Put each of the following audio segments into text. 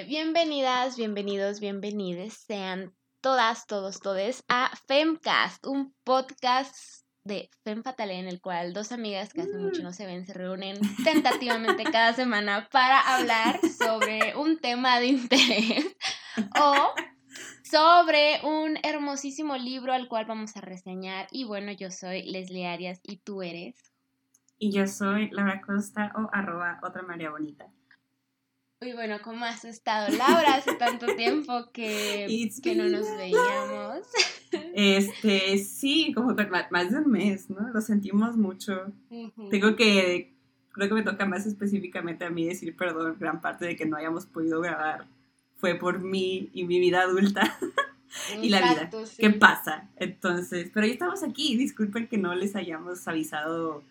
que bienvenidas, bienvenidos, bienvenides sean todas, todos, todes a Femcast, un podcast de Fem Fatale en el cual dos amigas que hace mucho mm. no se ven se reúnen tentativamente cada semana para hablar sobre un tema de interés o sobre un hermosísimo libro al cual vamos a reseñar. Y bueno, yo soy Leslie Arias y tú eres. Y yo soy Laura Costa o arroba otra María Bonita. Uy, bueno, ¿cómo has estado, Laura? Hace tanto tiempo que, que no nos veíamos. Este, sí, como más de un mes, ¿no? Lo sentimos mucho. Tengo que, creo que me toca más específicamente a mí decir perdón, gran parte de que no hayamos podido grabar fue por mí y mi vida adulta y la vida. ¿Qué pasa? Entonces, pero ya estamos aquí, disculpen que no les hayamos avisado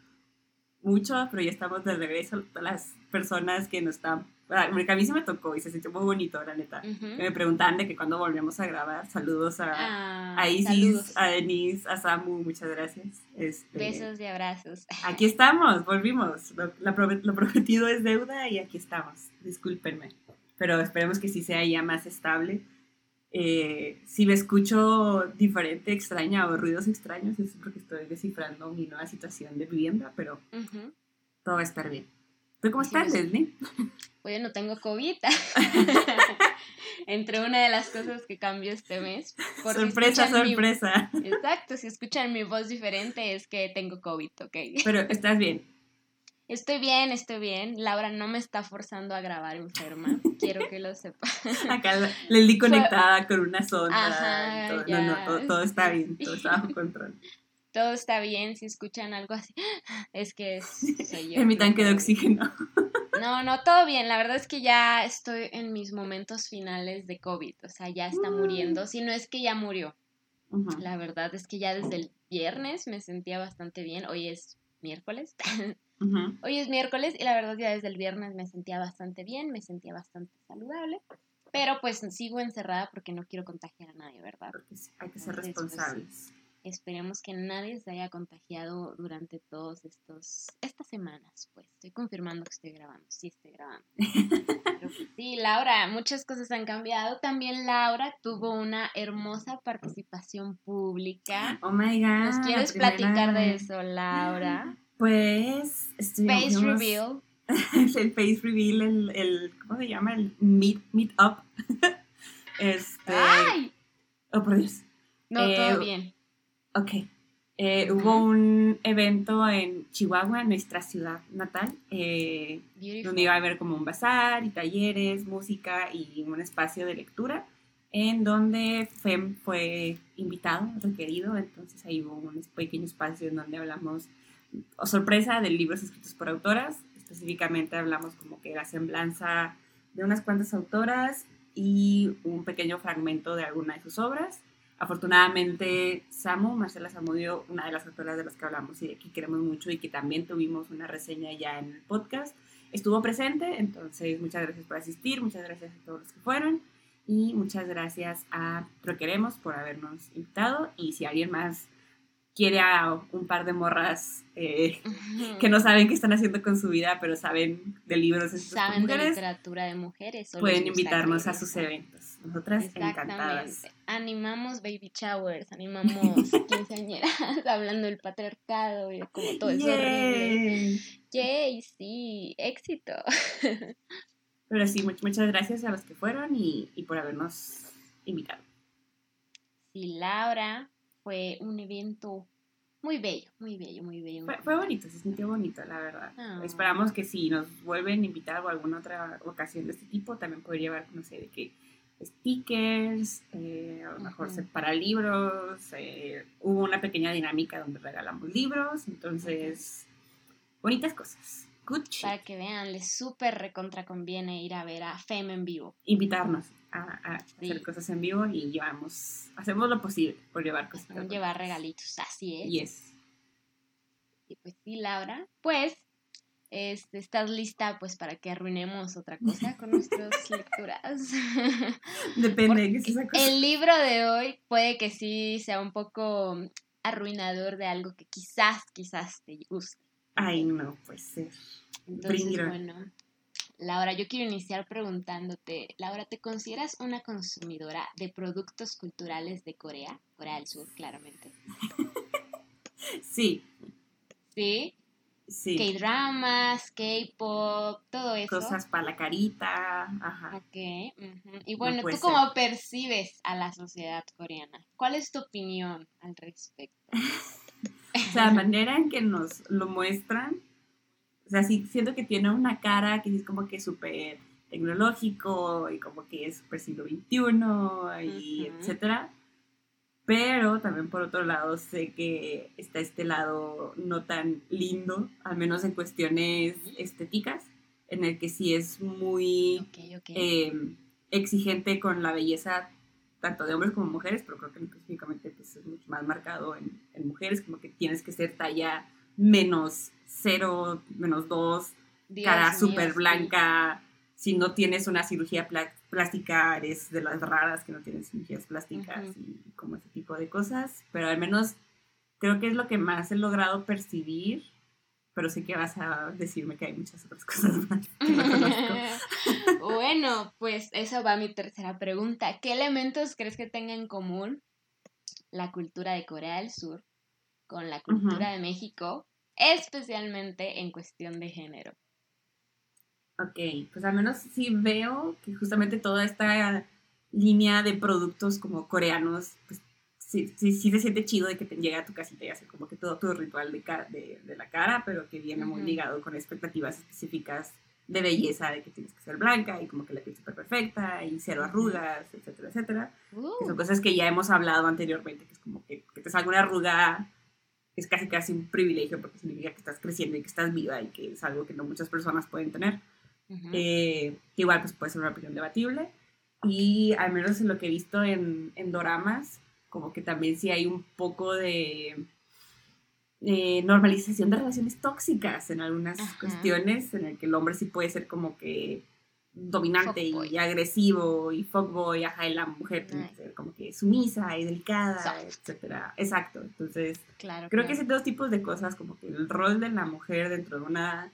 mucho, pero ya estamos de regreso. Las personas que nos están porque a mí se me tocó y se sintió muy bonito, la neta. Me preguntan de que cuando volvemos a grabar, saludos a, ah, a Isis, a Denise, a Samu, muchas gracias. Este, Besos y abrazos. Aquí estamos, volvimos. Lo, lo, prometido es deuda y aquí estamos. Discúlpenme, pero esperemos que sí sea ya más estable. Eh, si me escucho diferente, extraña o ruidos extraños, es porque estoy descifrando mi nueva situación de vivienda, pero todo va a estar bien. ¿Tú cómo estás, Leslie? Oye, no tengo COVID. Entre una de las cosas que cambió este mes. sorpresa, sorpresa. Exacto, si escuchan mi voz diferente es que tengo COVID, ¿ok? Pero estás bien. Estoy bien, estoy bien. Laura no me está forzando a grabar enferma. Quiero que lo sepa. Acá Leslie conectada con una sonda. No, no, todo, está bien, todo está bajo control todo está bien, si escuchan algo así, es que soy yo. en mi tanque de oxígeno. No, no, todo bien. La verdad es que ya estoy en mis momentos finales de COVID. O sea, ya está muriendo. Si no es que ya murió. La verdad es que ya desde el viernes me sentía bastante bien. Hoy es miércoles. Hoy es miércoles y la verdad ya desde el viernes me sentía bastante bien, me sentía bastante saludable. Pero pues sigo encerrada porque no quiero contagiar a nadie, ¿verdad? Porque hay que ser pues, responsables. Esperemos que nadie se haya contagiado durante todos estos estas semanas, pues. Estoy confirmando que estoy grabando, sí estoy grabando. Pero sí, Laura, muchas cosas han cambiado. También Laura tuvo una hermosa participación pública. Oh my god. ¿Nos quieres platicar de eso, Laura? Pues, Face Reveal. el Face Reveal, el, el, ¿cómo se llama? El Meet, meet Up. este. ¡Ay! Oh, por Dios. No, todo eh, bien. Ok. Eh, hubo un evento en Chihuahua, nuestra ciudad natal, eh, donde iba a haber como un bazar y talleres, música y un espacio de lectura, en donde FEM fue invitado, requerido, entonces ahí hubo un pequeño espacio en donde hablamos, o sorpresa, de libros escritos por autoras, específicamente hablamos como que la semblanza de unas cuantas autoras y un pequeño fragmento de alguna de sus obras. Afortunadamente, Samu, Marcela Samudio, una de las autoras de las que hablamos y de que queremos mucho y que también tuvimos una reseña ya en el podcast, estuvo presente. Entonces, muchas gracias por asistir, muchas gracias a todos los que fueron y muchas gracias a Troqueremos por habernos invitado. Y si alguien más quiere a un par de morras eh, que no saben qué están haciendo con su vida, pero saben de libros saben de literatura de mujeres. Pueden invitarnos a sus eventos. Nosotras encantadas. Animamos baby showers, animamos quinceañeras, hablando del patriarcado y como todo eso horrible. Yay, sí, éxito. Pero sí, muchas gracias a los que fueron y, y por habernos invitado. Sí, Laura, fue un evento muy bello, muy bello, muy bello. fue, bonito, se sintió bonito, la verdad. Ah. Esperamos que si nos vuelven a invitar o alguna otra ocasión de este tipo, también poder llevar, no sé, de qué stickers, eh, a lo mejor para libros. Eh, hubo una pequeña dinámica donde regalamos libros, entonces, bonitas cosas. Para que vean, les súper recontra conviene ir a ver a Fem en vivo. Invitarnos a, hacer cosas en vivo y llevamos, hacemos lo posible por llevar cosas. llevar regalitos, así es. Yes. Y pues sí, Laura, pues este, ¿Estás lista pues para que arruinemos otra cosa con nuestras lecturas? Depende de qué sea cosa. El libro de hoy puede que sí sea un poco arruinador de algo que quizás, quizás te guste. Ay, no, pues ser. Entonces, bueno, Laura, yo quiero iniciar preguntándote, Laura, ¿te consideras una consumidora de productos culturales de Corea? Corea del Sur, claramente. Sí. ¿Sí? Sí. K-dramas, K-pop, todo eso. Cosas para la carita. Ajá. Ok. Y bueno, ¿tú cómo percibes a la sociedad coreana? ¿Cuál es tu opinión al respecto? o sea, la manera en que nos lo muestran, o sea, sí, siento que tiene una cara que es como que súper tecnológico y como que es súper siglo XXI y etcétera pero también por otro lado sé que está este lado no tan lindo, al menos en cuestiones estéticas, en el que sí es muy em, exigente con la belleza tanto de hombres como mujeres, pero creo que específicamente pues, es mucho más marcado en, en, mujeres, como que tienes que ser talla menos cero, menos dos, cara súper blanca, si no tienes una cirugía plástica, eres de las raras que no tienen cirugías plásticas y como ese tipo de cosas, pero al menos creo que es lo que más he logrado percibir, pero sé que vas a decirme que hay muchas otras cosas más que no bueno, pues esa va mi tercera pregunta. ¿Qué elementos crees que tenga en común la cultura de Corea del Sur con la cultura de México, especialmente en cuestión de género? Ok, pues al menos sí veo que justamente toda esta línea de productos como coreanos, pues sí, sí, sí se siente chido de que te llega a tu casita y hace como que todo tu ritual de, de, de, la cara, pero que viene muy ligado con expectativas específicas de belleza, de que tienes que ser blanca y como que la piel súper perfecta y cero arrugas, etcétera, etcétera. Que son uh. cosas que ya hemos hablado anteriormente, que es como que, que te salga una arruga es casi casi un privilegio porque significa que estás creciendo y que estás viva y que es algo que no muchas personas pueden tener. Eh, que igual pues puede ser una opinión debatible. Y al menos en lo que he visto en, en doramas, como que también sí hay un poco de normalización de relaciones tóxicas en algunas cuestiones, en el que el hombre sí puede ser como que dominante y agresivo y fuckboy, ajá, y la mujer tiene que ser como que sumisa y delicada, etcétera. Exacto. Entonces, creo que ese dos tipos de cosas, como que el rol de la mujer dentro de una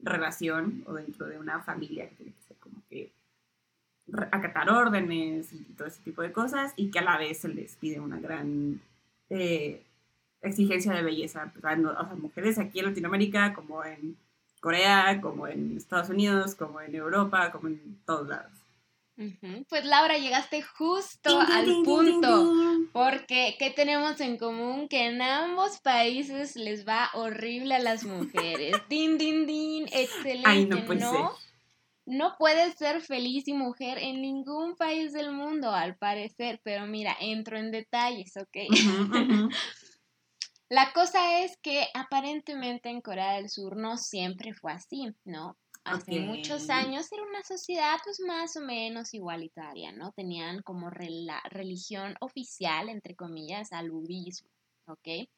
relación o dentro de una familia que tiene que ser como que acatar órdenes y todo ese tipo de cosas y que a la vez se les pide una gran eh, exigencia de belleza. Pues, o sea, mujeres aquí en Latinoamérica como en Corea, como en Estados Unidos, como en Europa, como en todos lados. Pues Laura, llegaste justo al punto, porque ¿qué tenemos en común? Que en ambos países les va horrible a las mujeres. din, din, din, excelente, no, puede ¿no? Ser. No puedes ser feliz y mujer en ningún país del mundo, al parecer, pero mira, entro en detalles, ¿ok? La cosa es que aparentemente en Corea del Sur no siempre fue así, ¿no? hace muchos años era una sociedad pues más o menos igualitaria, ¿no? Tenían como la religión oficial, entre comillas, al budismo, ¿ok?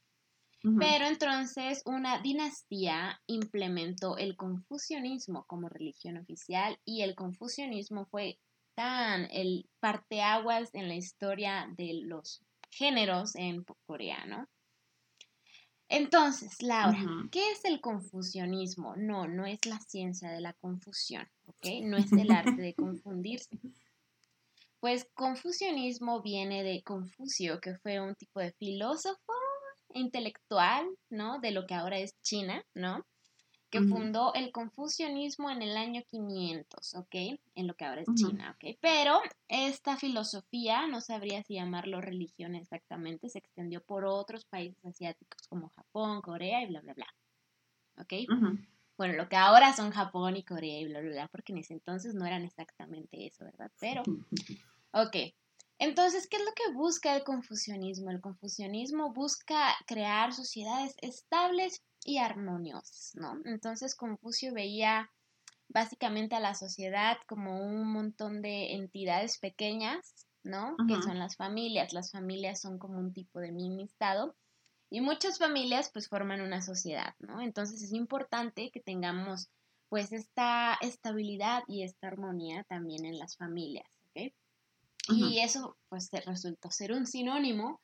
Pero entonces una dinastía implementó el confucianismo como religión oficial y el confucianismo fue tan el parteaguas en la historia de los géneros en Corea, ¿no? Entonces, Laura, ¿qué es el confusionismo? No, no es la ciencia de la confusión, ¿ok? No es el arte de confundirse. Pues confusionismo viene de Confucio, que fue un tipo de filósofo intelectual, ¿no? De lo que ahora es China, ¿no? que fundó el confucianismo en el año 500, ¿ok? En lo que ahora es China, ¿ok? Pero esta filosofía, no sabría si llamarlo religión exactamente, se extendió por otros países asiáticos como Japón, Corea y bla, bla, bla, ¿ok? Bueno, lo que ahora son Japón y Corea y bla, bla, bla, porque en ese entonces no eran exactamente eso, ¿verdad? Pero, ok. Entonces, ¿qué es lo que busca el confucianismo? El confucianismo busca crear sociedades estables y armoniosas, ¿no? Entonces Confucio veía básicamente a la sociedad como un montón de entidades pequeñas, ¿no? Que son las familias. Las familias son como un tipo de mini estado y muchas familias pues forman una sociedad, ¿no? Entonces es importante que tengamos pues esta estabilidad y esta armonía también en las familias, ¿ok? Y eso pues resultó ser un sinónimo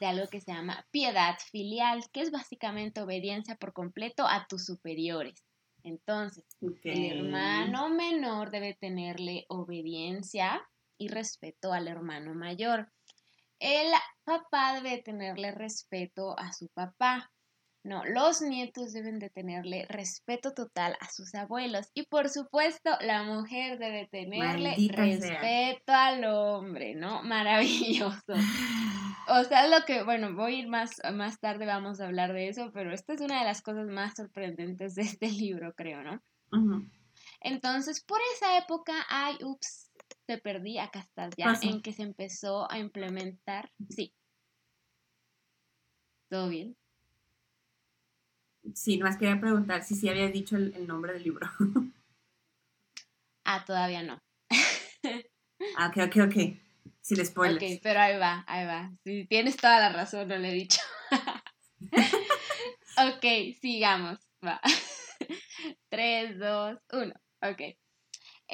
de algo que se llama piedad filial, que es básicamente obediencia por completo a tus superiores. Entonces, el hermano menor debe tenerle obediencia y respeto al hermano mayor. El papá debe tenerle respeto a su papá. No, los nietos deben de tenerle respeto total a sus abuelos y por supuesto la mujer debe tenerle respeto al hombre, ¿no? Maravilloso. O sea, lo que, bueno, voy a ir más, más tarde, vamos a hablar de eso, pero esta es una de las cosas más sorprendentes de este libro, creo, ¿no? Entonces, por esa época, ay, ups, te perdí, acá estás ya, en que se empezó a implementar, sí. ¿Todo bien? Sí, nomás quería preguntar si sí había dicho el, nombre del libro. ah, todavía no. ah, ok, ok, ok. Sin spoilers. Ok, pero ahí va, ahí va. Si tienes toda la razón, no le he dicho. ok, sigamos. Va. 3, 2, 1. Ok.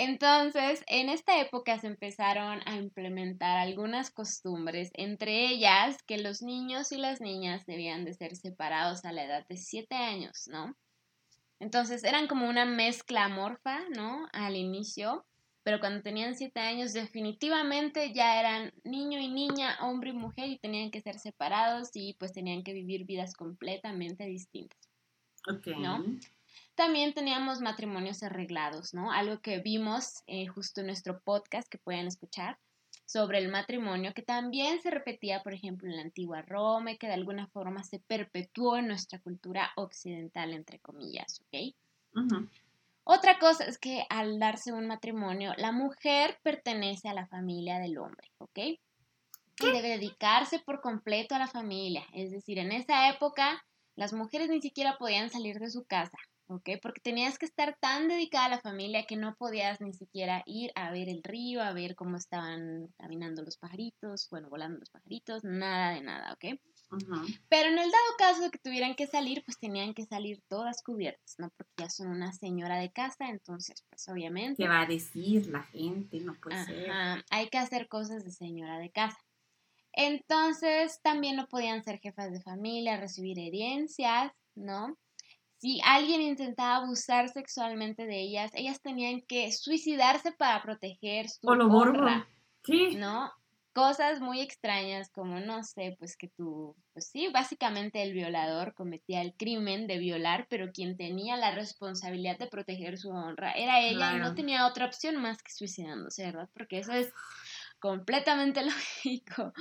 Entonces, en esta época se empezaron a implementar algunas costumbres, entre ellas que los niños y las niñas debían de ser separados a la edad de 7 años, ¿no? Entonces, eran como una mezcla amorfa, ¿no? Al inicio, pero cuando tenían 7 años definitivamente ya eran niño y niña, hombre y mujer y tenían que ser separados y pues tenían que vivir vidas completamente distintas. Ok. ¿No? También teníamos matrimonios arreglados, ¿no? Algo que vimos eh, justo en nuestro podcast que pueden escuchar sobre el matrimonio, que también se repetía, por ejemplo, en la antigua Roma y que de alguna forma se perpetuó en nuestra cultura occidental, entre comillas, ¿ok? Otra cosa es que al darse un matrimonio, la mujer pertenece a la familia del hombre, ¿ok? Y debe dedicarse por completo a la familia. Es decir, en esa época las mujeres ni siquiera podían salir de su casa, ¿ok? Porque tenías que estar tan dedicada a la familia que no podías ni siquiera ir a ver el río, a ver cómo estaban caminando los pajaritos, bueno, volando los pajaritos, nada de nada, ¿ok? Pero en el dado caso de que tuvieran que salir, pues tenían que salir todas cubiertas, ¿no? Porque ya son una señora de casa, entonces, pues obviamente. ¿Qué va a decir la gente? No puede ser. Hay que hacer cosas de señora de casa. Entonces, también no podían ser jefas de familia, recibir herencias, ¿no? Si alguien intentaba abusar sexualmente de ellas, ellas tenían que suicidarse para proteger su honra. ¿Qué? ¿No? Cosas muy extrañas como, no sé, pues que tú, pues sí, básicamente el violador cometía el crimen de violar, pero quien tenía la responsabilidad de proteger su honra era ella y no tenía otra opción más que suicidándose, ¿verdad? Porque eso es completamente lógico.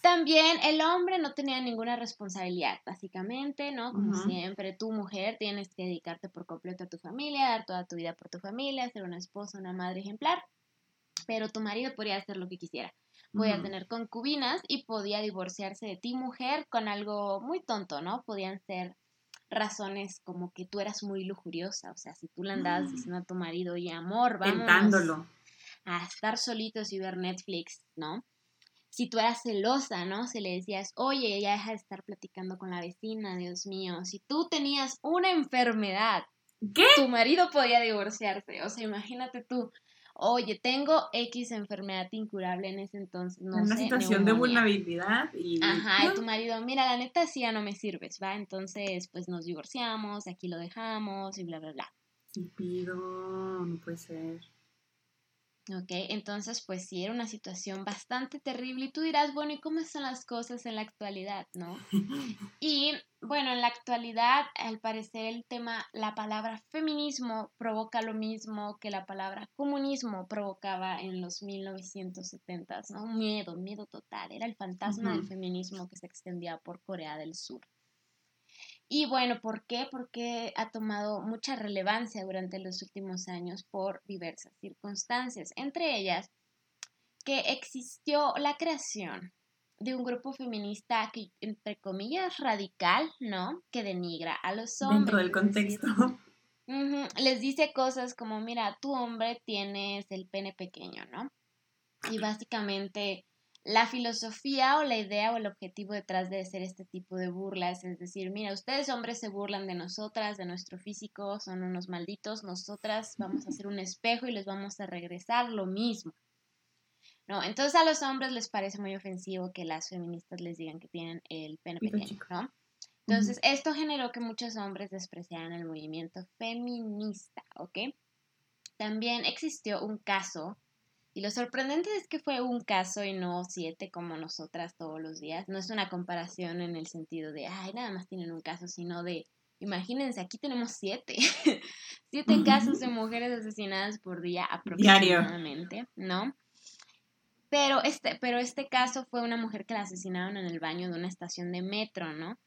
También el hombre no tenía ninguna responsabilidad, básicamente, ¿no? Como siempre, tu mujer tienes que dedicarte por completo a tu familia, dar toda tu vida por tu familia, ser una esposa, una madre ejemplar, pero tu marido podía hacer lo que quisiera. Podía tener concubinas y podía divorciarse de ti, mujer, con algo muy tonto, ¿no? Podían ser razones como que tú eras muy lujuriosa, o sea, si tú le andabas mm. diciendo a tu marido, y amor, vamos a estar solitos y ver Netflix, ¿no? Si tú eras celosa, ¿no? Si le decías, oye, ya deja de estar platicando con la vecina, Dios mío. Si tú tenías una enfermedad, ¿Qué? tu marido podía divorciarse. O sea, imagínate tú, oye, tengo X enfermedad incurable en ese entonces, no Una situación de vulnerabilidad y... Ajá, y tu marido, mira, la neta sí ya no me sirves, ¿va? Entonces, pues nos divorciamos, aquí lo dejamos y bla, bla, bla. Pido, no puede ser. ¿Ok? Entonces, pues sí, era una situación bastante terrible y tú dirás, bueno, ¿y cómo están las cosas en la actualidad, no? Y bueno, en la actualidad, al parecer el tema, la palabra feminismo provoca lo mismo que la palabra comunismo provocaba en los 1970s, ¿no? Miedo, miedo total, era el fantasma del feminismo que se extendía por Corea del Sur. Y bueno, ¿por qué? Porque ha tomado mucha relevancia durante los últimos años por diversas circunstancias, entre ellas que existió la creación de un grupo feminista que, entre comillas, radical, ¿no? Que denigra a los hombres. Dentro del contexto. les dice cosas como, mira, tu hombre tienes el pene pequeño, ¿no? Y básicamente la filosofía o la idea o el objetivo detrás de hacer este tipo de burlas es decir, mira, ustedes hombres se burlan de nosotras, de nuestro físico, son unos malditos, nosotras vamos a hacer un espejo y les vamos a regresar lo mismo. ¿No? Entonces a los hombres les parece muy ofensivo que las feministas les digan que tienen el pene pequeño, ¿no? Entonces, esto generó que muchos hombres despreciaran el movimiento feminista, ¿ok? También existió un caso, y lo sorprendente es que fue un caso y no siete como nosotras todos los días. No es una comparación en el sentido de, ay, nada más tienen un caso, sino de, imagínense, aquí tenemos siete, siete casos de mujeres asesinadas por día aproximadamente, ¿no? Pero este, pero este caso fue una mujer que la asesinaron en el baño de una estación de metro, ¿no?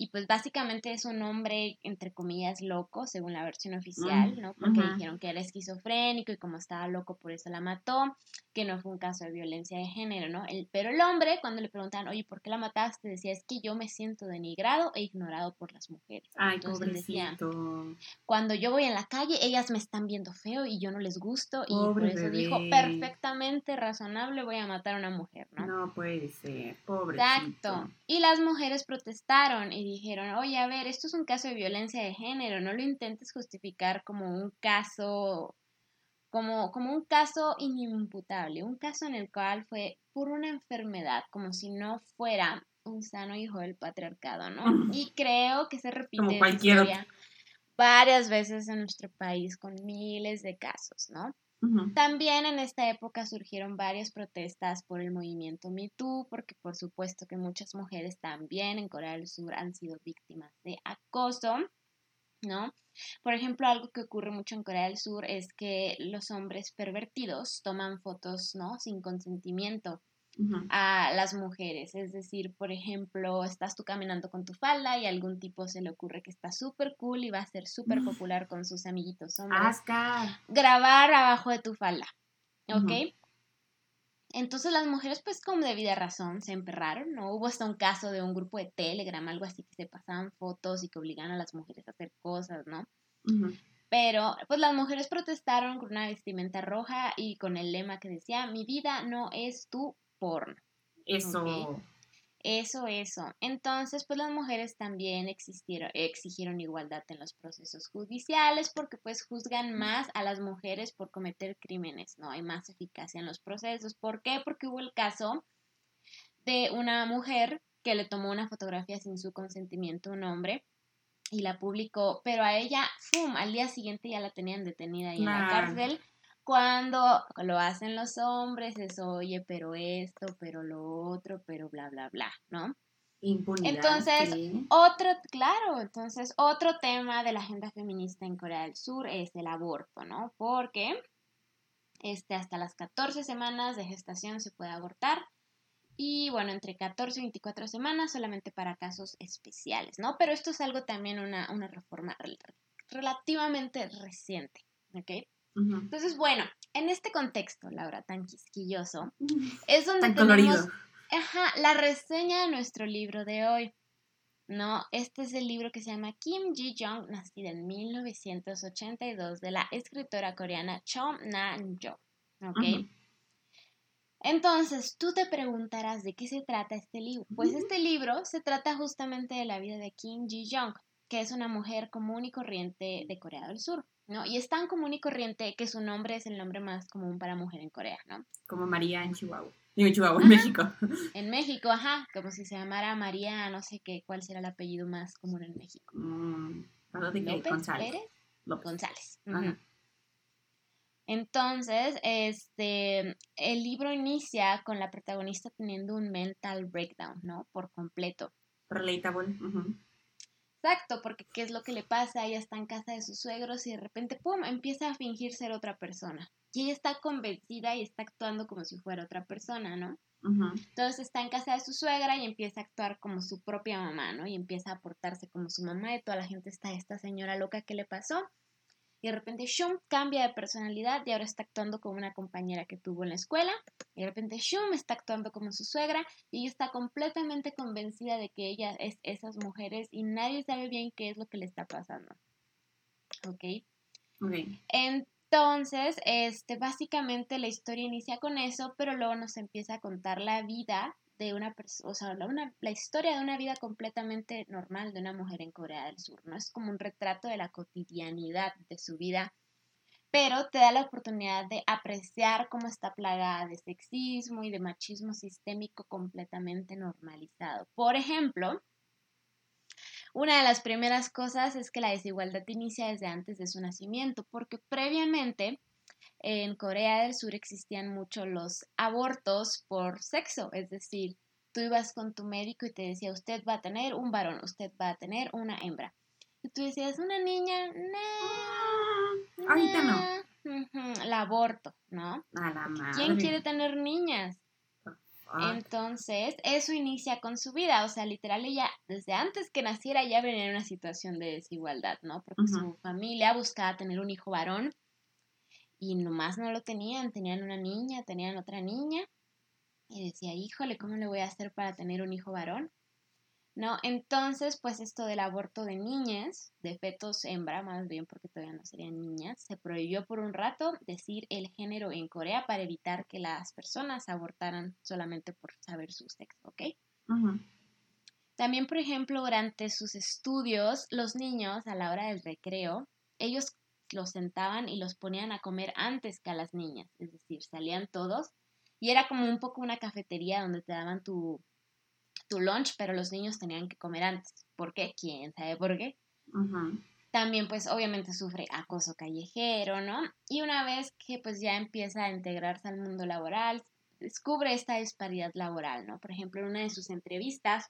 Y pues básicamente es un hombre, entre comillas, loco, según la versión oficial, mm, ¿no? Porque dijeron que era esquizofrénico y como estaba loco por eso la mató, que no fue un caso de violencia de género, ¿no? El, pero el hombre, cuando le preguntaban, oye, ¿por qué la mataste? Decía, es que yo me siento denigrado e ignorado por las mujeres. Ay, Entonces decía, cuando yo voy en la calle, ellas me están viendo feo y yo no les gusto y por eso dijo, perfectamente razonable, voy a matar a una mujer, ¿no? No puede ser, pobre. Exacto. Y las mujeres protestaron y dijeron, oye, a ver, esto es un caso de violencia de género, no lo intentes justificar como un caso, como, como un caso inimputable, un caso en el cual fue por una enfermedad, como si no fuera un sano hijo del patriarcado, ¿no? Y creo que se repite historia varias veces en nuestro país con miles de casos, ¿no? También en esta época surgieron varias protestas por el movimiento MeToo, porque por supuesto que muchas mujeres también en Corea del Sur han sido víctimas de acoso, ¿no? Por ejemplo, algo que ocurre mucho en Corea del Sur es que los hombres pervertidos toman fotos, ¿no? Sin consentimiento a las mujeres. Es decir, por ejemplo, estás tú caminando con tu falda y algún tipo se le ocurre que está súper cool y va a ser súper popular con sus amiguitos hombres. Grabar abajo de tu falda. ¿Ok? Entonces las mujeres, pues como de vida razón, se emperraron, ¿no? Hubo hasta un caso de un grupo de Telegram, algo así, que se pasaban fotos y que obligaban a las mujeres a hacer cosas, ¿no? Pero, pues las mujeres protestaron con una vestimenta roja y con el lema que decía, mi vida no es tu porno. Eso. Eso, eso. Entonces, pues las mujeres también existieron, exigieron igualdad en los procesos judiciales porque pues juzgan más a las mujeres por cometer crímenes, ¿no? Hay más eficacia en los procesos. ¿Por qué? Porque hubo el caso de una mujer que le tomó una fotografía sin su consentimiento a un hombre y la publicó, pero a ella, ¡fum!, al día siguiente ya la tenían detenida ahí en la cárcel cuando lo hacen los hombres es, oye, pero esto, pero lo otro, pero bla, bla, bla, ¿no? Impunidad. Entonces, otro, claro, entonces otro tema de la agenda feminista en Corea del Sur es el aborto, ¿no? Porque este, hasta las 14 semanas de gestación se puede abortar y bueno, entre 14 y 24 semanas solamente para casos especiales, ¿no? Pero esto es algo también una, una reforma relativamente reciente, ¿ok? Entonces, bueno, en este contexto, Laura, tan quisquilloso, es donde tenemos la reseña de nuestro libro de hoy. No, este es el libro que se llama Kim Ji-jong, nacida en 1982, de la escritora coreana Cho Na-jo. ¿Ok? Entonces, tú te preguntarás de qué se trata este libro. Pues este libro se trata justamente de la vida de Kim Ji-jong, que es una mujer común y corriente de Corea del Sur. ¿No? Y es tan común y corriente que su nombre es el nombre más común para mujer en Corea, ¿no? Como María en Chihuahua. en Chihuahua, en México. En México, ajá, como si se llamara María, no sé qué, cuál será el apellido más común en México. Mm, González. Pérez? González. Entonces, este, el libro inicia con la protagonista teniendo un mental breakdown, ¿no? Por completo. Relatable. Exacto, porque ¿qué es lo que le pasa? Ella está en casa de sus suegros y de repente, ¡pum!, empieza a fingir ser otra persona. Y ella está convencida y está actuando como si fuera otra persona, ¿no? Entonces está en casa de su suegra y empieza a actuar como su propia mamá, ¿no? Y empieza a portarse como su mamá y toda la gente está, esta señora loca, ¿qué le pasó? Y de repente Shum cambia de personalidad y ahora está actuando como una compañera que tuvo en la escuela y de repente Shum está actuando como su suegra y ella está completamente convencida de que ella es esas mujeres y nadie sabe bien qué es lo que le está pasando. ¿Ok? Entonces, este, básicamente la historia inicia con eso, pero luego nos empieza a contar la vida de una o sea, la, la, historia de una vida completamente normal de una mujer en Corea del Sur, ¿no? Es como un retrato de la cotidianidad de su vida, pero te da la oportunidad de apreciar cómo está plagada de sexismo y de machismo sistémico completamente normalizado. Por ejemplo, Una de las primeras cosas es que la desigualdad inicia desde antes de su nacimiento, porque previamente en Corea del Sur existían mucho los abortos por sexo, es decir, tú ibas con tu médico y te decía, usted va a tener un varón, usted va a tener una hembra. Y tú decías, una niña, no. ahorita no. El aborto, ¿no? A la madre. ¿Quién quiere tener niñas? Entonces, eso inicia con su vida, o sea, literal ella desde antes que naciera ya venía en una situación de desigualdad, ¿no? Porque su familia buscaba tener un hijo varón y nomás no lo tenían, tenían una niña, tenían otra niña y decía, híjole, ¿cómo le voy a hacer para tener un hijo varón? ¿No? Entonces, pues esto del aborto de niñas, de fetos hembra, más bien porque todavía no serían niñas, se prohibió por un rato decir el género en Corea para evitar que las personas abortaran solamente por saber su sexo, ¿ok? También, por ejemplo, durante sus estudios, los niños a la hora del recreo, ellos los sentaban y los ponían a comer antes que a las niñas, es decir, salían todos y era como un poco una cafetería donde te daban tu, tu lunch, pero los niños tenían que comer antes. ¿Por qué? ¿Quién sabe por qué? También pues obviamente sufre acoso callejero, ¿no? Y una vez que pues ya empieza a integrarse al mundo laboral, descubre esta disparidad laboral, ¿no? Por ejemplo, en una de sus entrevistas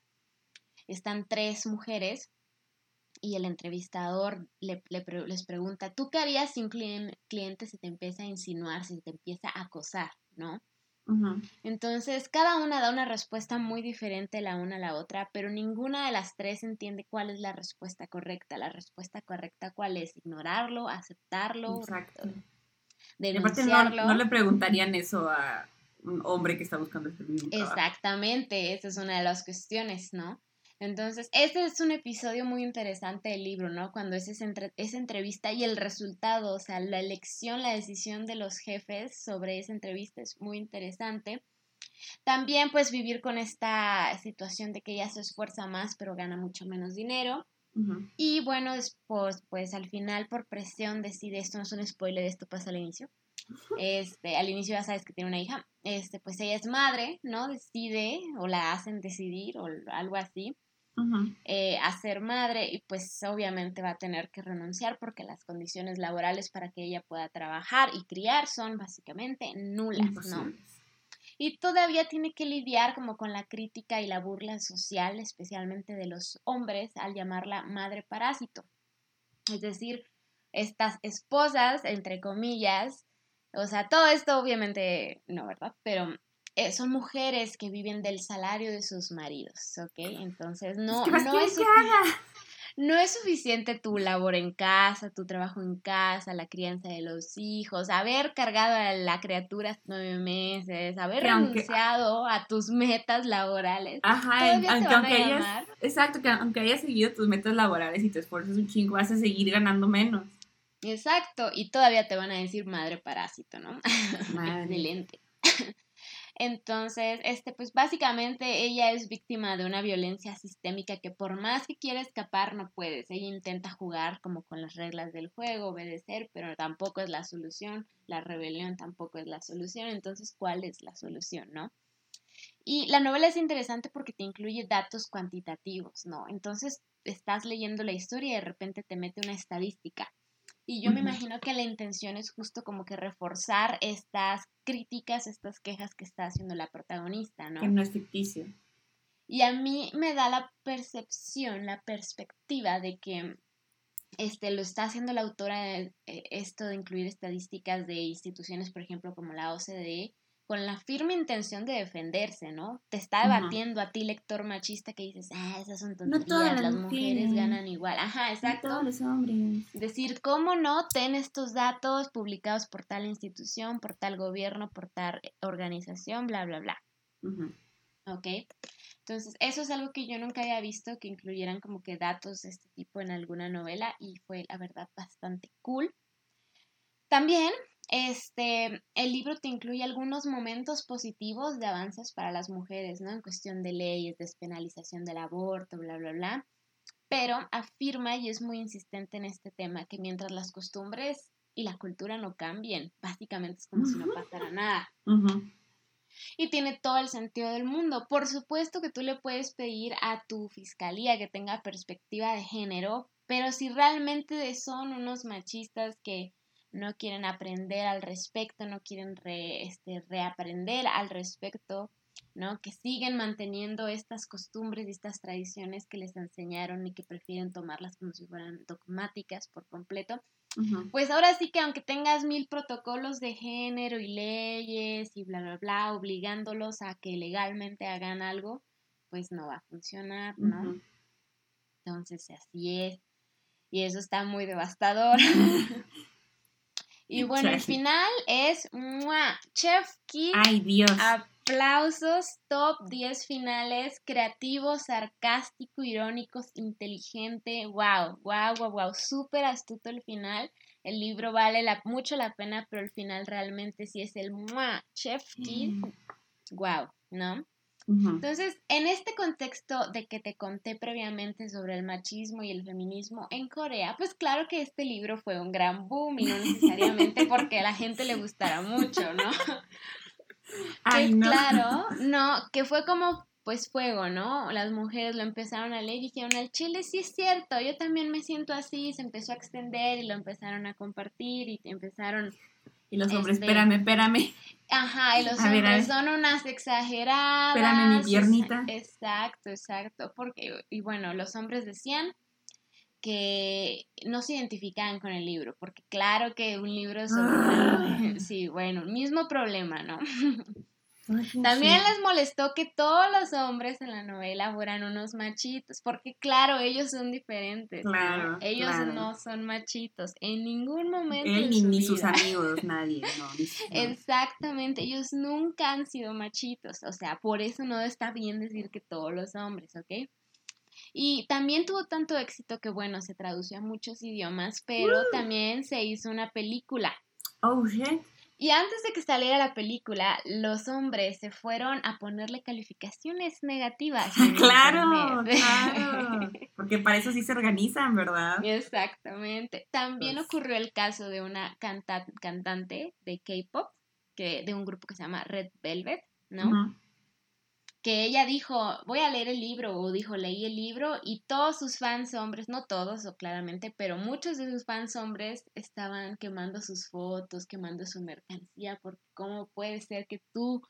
están tres mujeres y el entrevistador le, les pregunta, ¿tú qué harías si un cliente se te empieza a insinuar, si te empieza a acosar, ¿no? Entonces, cada una da una respuesta muy diferente la una a la otra, pero ninguna de las tres entiende cuál es la respuesta correcta. La respuesta correcta, ¿cuál es? Ignorarlo, aceptarlo, denunciarlo. No, le preguntarían eso a un hombre que está buscando este mismo Exactamente, esa es una de las cuestiones, ¿no? Entonces, este es un episodio muy interesante del libro, ¿no? Cuando es esa, entrevista y el resultado, o sea, la elección, la decisión de los jefes sobre esa entrevista es muy interesante. También, pues, vivir con esta situación de que ella se esfuerza más, pero gana mucho menos dinero. Y bueno, después, pues al final, por presión, decide, esto no es un spoiler, esto pasa al inicio. Este, al inicio ya sabes que tiene una hija. Este, pues ella es madre, ¿no? Decide, o la hacen decidir, o algo así eh, a ser madre y pues obviamente va a tener que renunciar porque las condiciones laborales para que ella pueda trabajar y criar son básicamente nulas, ¿no? Y todavía tiene que lidiar como con la crítica y la burla social, especialmente de los hombres, al llamarla madre parásito. Es decir, estas esposas, entre comillas, o sea, todo esto obviamente no, ¿verdad? Pero eh, son mujeres que viven del salario de sus maridos, ¿ok? Entonces no, no, es no es suficiente tu labor en casa, tu trabajo en casa, la crianza de los hijos, haber cargado a la criatura nueve meses, haber renunciado a tus metas laborales. Ajá, aunque, aunque hayas, exacto, que aunque hayas seguido tus metas laborales y te esfuerzas un chingo, vas a seguir ganando menos. Exacto, y todavía te van a decir madre parásito, ¿no? Madre. Excelente. Entonces, este, pues básicamente ella es víctima de una violencia sistémica que por más que quiera escapar no puedes. Ella intenta jugar como con las reglas del juego, obedecer, pero tampoco es la solución. La rebelión tampoco es la solución. Entonces, ¿cuál es la solución, no? Y la novela es interesante porque te incluye datos cuantitativos, ¿no? Entonces, estás leyendo la historia y de repente te mete una estadística y yo me imagino que la intención es justo como que reforzar estas críticas, estas quejas que está haciendo la protagonista, ¿no? Que no es ficticio. Y a mí me da la percepción, la perspectiva de que este, lo está haciendo la autora eh, esto de incluir estadísticas de instituciones, por ejemplo, como la OCDE, con la firme intención de defenderse, ¿no? Te está debatiendo a ti, lector machista, que dices, ah, esas son tonterías, las, mujeres. ganan igual. Ajá, exacto. todos los hombres. Decir, ¿cómo no? Ten estos datos publicados por tal institución, por tal gobierno, por tal organización, bla, bla, bla. ¿Ok? Entonces, eso es algo que yo nunca había visto, que incluyeran como que datos de este tipo en alguna novela y fue, la verdad, bastante cool. También este, el libro te incluye algunos momentos positivos de avances para las mujeres, ¿no? En cuestión de leyes, despenalización del aborto, bla, bla, bla. Pero afirma, y es muy insistente en este tema, que mientras las costumbres y la cultura no cambien, básicamente es como si no pasara nada. Y tiene todo el sentido del mundo. Por supuesto que tú le puedes pedir a tu fiscalía que tenga perspectiva de género, pero si realmente son unos machistas que no quieren aprender al respecto, no quieren este, reaprender al respecto, ¿no? Que siguen manteniendo estas costumbres y estas tradiciones que les enseñaron y que prefieren tomarlas como si fueran dogmáticas por completo. Pues ahora sí que aunque tengas mil protocolos de género y leyes y bla, bla, bla, obligándolos a que legalmente hagan algo, pues no va a funcionar, ¿no? Entonces así es. Y eso está muy devastador. y bueno, el final es Chef Kid. Ay, Dios aplausos, top 10 finales, creativo, sarcástico, irónicos, inteligente, wow, wow, wow, wow, súper astuto el final. El libro vale la, mucho la pena, pero el final realmente sí es el chef kid, wow, ¿no? Entonces, en este contexto de que te conté previamente sobre el machismo y el feminismo en Corea, pues claro que este libro fue un gran boom y no necesariamente porque a la gente le gustara mucho, ¿no? Ay, no. Claro, no, que fue como pues fuego, ¿no? Las mujeres lo empezaron a leer y dijeron, el chile sí es cierto, yo también me siento así, se empezó a extender y lo empezaron a compartir y empezaron... Y los hombres, este, espérame, espérame. Ajá, y los hombres son unas exageradas. Espérame mi piernita. Exacto, exacto, porque, y bueno, los hombres decían que no se identificaban con el libro, porque claro que un libro sobre... Ah. Sí, bueno, mismo problema, ¿no? También les molestó que todos los hombres en la novela fueran unos machitos, porque claro, ellos son diferentes. Claro, Ellos no son machitos en ningún momento. Él ni, sus amigos, nadie. Exactamente, ellos nunca han sido machitos, o sea, por eso no está bien decir que todos los hombres, ¿ok? Y también tuvo tanto éxito que, bueno, se tradució a muchos idiomas, pero también se hizo una película. Oh, shit. Y antes de que saliera la película, los hombres se fueron a ponerle calificaciones negativas. claro, claro. Porque para eso sí se organizan, ¿verdad? Exactamente. También pues ocurrió el caso de una cantante de K-pop, que de un grupo que se llama Red Velvet, ¿no? Que ella dijo, voy a leer el libro, o dijo, leí el libro, y todos sus fans hombres, no todos, o claramente, pero muchos de sus fans hombres estaban quemando sus fotos, quemando su mercancía, porque cómo puede ser que tú,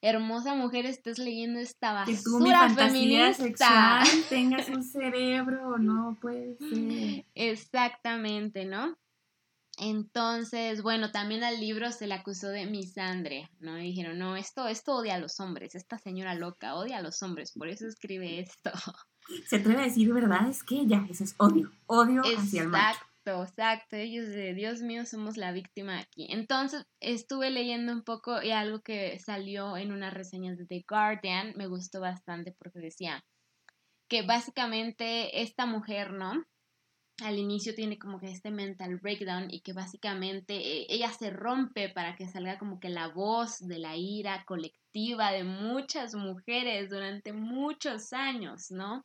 hermosa mujer, estés leyendo esta basura que tú, mi fantasía feminista. Sexual, tengas un cerebro, no puede ser. Exactamente, ¿no? Entonces, bueno, también al libro se le acusó de misandre, ¿no? Y dijeron, no, esto, esto odia a los hombres, esta señora loca odia a los hombres, por eso escribe esto. Se atreve a decir verdad, es que ella, eso es odio, odio hacia el macho. Exacto, exacto, ellos de Dios mío somos la víctima aquí. Entonces, estuve leyendo un poco y algo que salió en unas reseñas de The Guardian, me gustó bastante porque decía que básicamente esta mujer, ¿no? Al inicio tiene como que este mental breakdown y que básicamente eh, ella se rompe para que salga como que la voz de la ira colectiva de muchas mujeres durante muchos años, ¿no?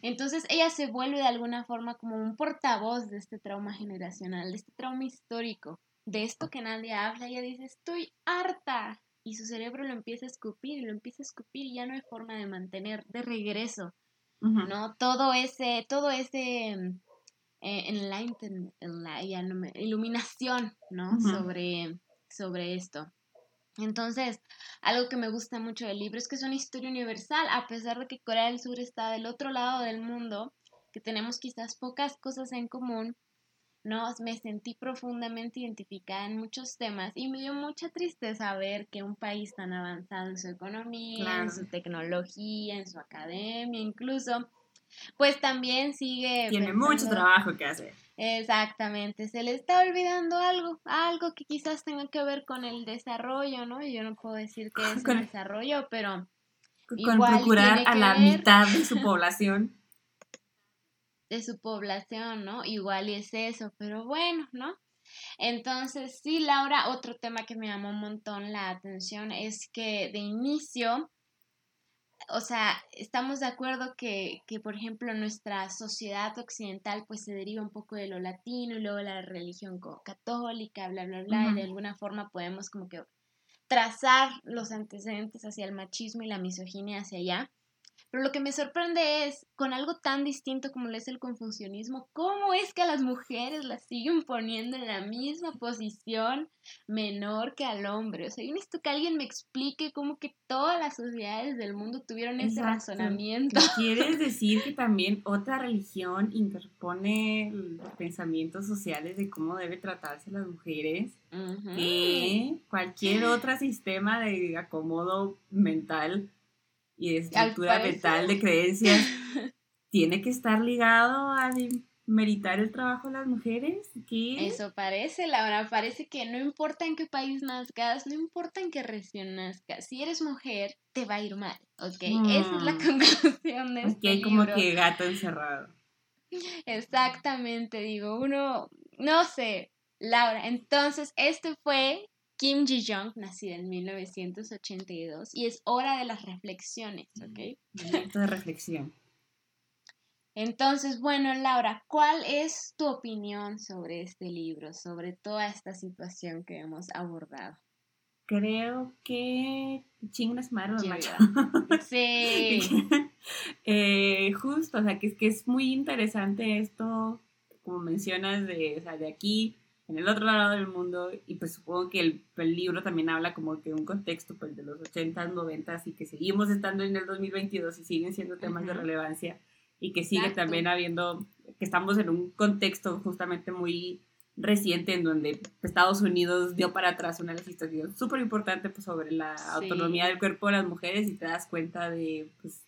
Entonces ella se vuelve de alguna forma como un portavoz de este trauma generacional, de este trauma histórico, de esto que nadie habla. Ella dice, estoy harta. Y su cerebro lo empieza a escupir y lo empieza a escupir y ya no hay forma de mantener de regreso, ¿no? Todo ese, todo ese eh, en la iluminación, ¿no? sobre, sobre esto. Entonces, algo que me gusta mucho del libro es que es una historia universal, a pesar de que Corea del Sur está del otro lado del mundo, que tenemos quizás pocas cosas en común, ¿no? Me sentí profundamente identificada en muchos temas y me dio mucha tristeza ver que un país tan avanzado en su economía, en su tecnología, en su academia, incluso, pues también sigue... Tiene mucho trabajo que hacer. Exactamente, se le está olvidando algo, algo que quizás tenga que ver con el desarrollo, ¿no? Yo no puedo decir que es el desarrollo, pero... Con procurar a la mitad de su población. De su población, ¿no? Igual y es eso, pero bueno, ¿no? Entonces, sí, Laura, otro tema que me llamó un montón la atención es que de inicio o sea, estamos de acuerdo que, que, por ejemplo, nuestra sociedad occidental pues se deriva un poco de lo latino y luego la religión católica, bla, bla, bla, y de alguna forma podemos como que trazar los antecedentes hacia el machismo y la misoginia hacia allá. Pero lo que me sorprende es, con algo tan distinto como lo es el confucianismo, ¿cómo es que a las mujeres las siguen poniendo en la misma posición menor que al hombre? O sea, yo necesito que alguien me explique cómo que todas las sociedades del mundo tuvieron ese razonamiento. ¿Quieres decir que también otra religión interpone los pensamientos sociales de cómo debe tratarse las mujeres? Que cualquier otro sistema de acomodo mental y de estructura mental de creencias tiene que estar ligado a meritar el trabajo de las mujeres. ¿Qué? Eso parece, Laura, parece que no importa en qué país nazcas, no importa en qué región nazcas, si eres mujer, te va a ir mal, ¿ok? Esa es la mm. conclusión de este hay como que gato encerrado. Exactamente, digo, uno, no sé, Laura, entonces este fue Kim Ji-young, nacida en 1982, y es hora de las reflexiones, ¿ok? Momento de reflexión. Entonces, bueno, Laura, ¿cuál es tu opinión sobre este libro, sobre toda esta situación que hemos abordado? Creo que chingas macho. Sí. eh, justo, o sea, que es que es muy interesante esto, como mencionas, de, o sea, de aquí en el otro lado del mundo y pues supongo que el, libro también habla como que un contexto pues de los 80s, 90s y que seguimos estando en el 2022 y siguen siendo temas de relevancia y que sigue también habiendo, que estamos en un contexto justamente muy reciente en donde Estados Unidos dio para atrás una legislación súper importante pues, sobre la autonomía del cuerpo de las mujeres y te das cuenta de, pues,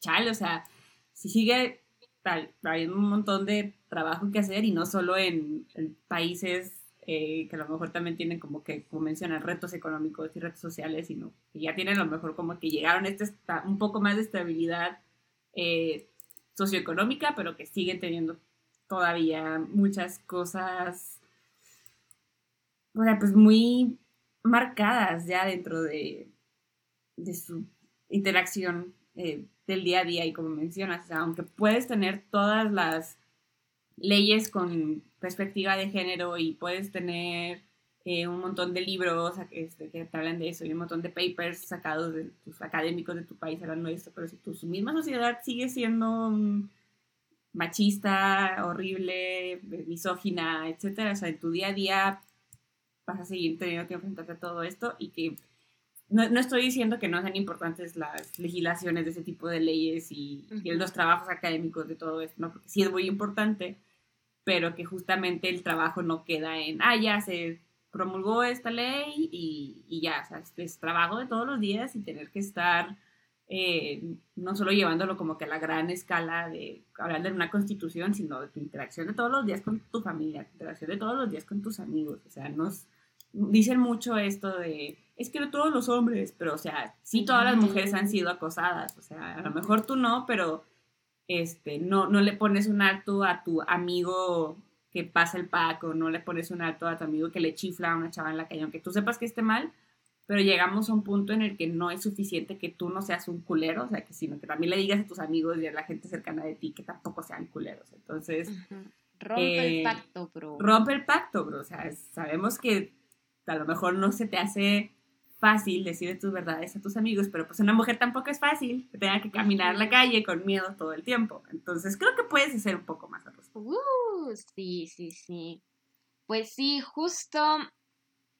chale, o sea, si sigue hay un montón de trabajo que hacer y no solo en, países eh, que a lo mejor también tienen como que, como mencionar, retos económicos y retos sociales, sino que ya tienen a lo mejor como que llegaron a este, un poco más de estabilidad eh, socioeconómica, pero que siguen teniendo todavía muchas cosas, o sea, pues muy marcadas ya dentro de, de su interacción eh, del día a día y como mencionas, aunque puedes tener todas las leyes con perspectiva de género y puedes tener eh, un montón de libros este, que te hablan de eso y un montón de papers sacados de tus académicos de tu país hablando de esto, pero si tu misma sociedad sigue siendo machista, horrible, misógina, etcétera, o sea, en tu día a día vas a seguir teniendo que enfrentarte a todo esto y que no, no, estoy diciendo que no sean importantes las legislaciones de ese tipo de leyes y, los trabajos académicos de todo esto, ¿no? Porque sí es muy importante, pero que justamente el trabajo no queda en, ah, ya se promulgó esta ley y, y ya, o sea, es, trabajo de todos los días y tener que estar eh, no solo llevándolo como que a la gran escala de hablar de una constitución, sino de tu interacción de todos los días con tu familia, tu interacción de todos los días con tus amigos, o sea, nos dicen mucho esto de es que no todos los hombres, pero o sea, sí todas las mujeres han sido acosadas, o sea, a lo mejor tú no, pero este, no, no le pones un alto a tu amigo que pasa el paco, no le pones un alto a tu amigo que le chifla a una chava en la calle, aunque tú sepas que esté mal, pero llegamos a un punto en el que no es suficiente que tú no seas un culero, o sea, que sino que también le digas a tus amigos y a la gente cercana de ti que tampoco sean culeros. Entonces, rompe el eh, pacto, bro. Rompe el pacto, bro. O sea, sabemos que a lo mejor no se te hace fácil decir tus verdades a tus amigos, pero pues una mujer tampoco es fácil que tenga que caminar la calle con miedo todo el tiempo. Entonces creo que puedes hacer un poco más al Uh, sí, sí, sí. Pues sí, justo,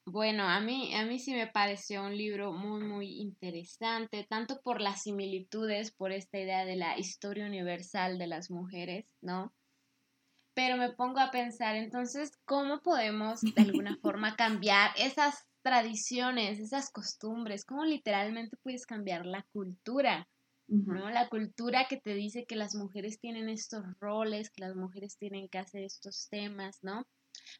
bueno, a mí, a mí sí me pareció un libro muy, muy interesante, tanto por las similitudes, por esta idea de la historia universal de las mujeres, ¿no? Pero me pongo a pensar, entonces, ¿cómo podemos de alguna forma cambiar esas tradiciones, esas costumbres, cómo literalmente puedes cambiar la cultura, ¿no? La cultura que te dice que las mujeres tienen estos roles, que las mujeres tienen que hacer estos temas, ¿no?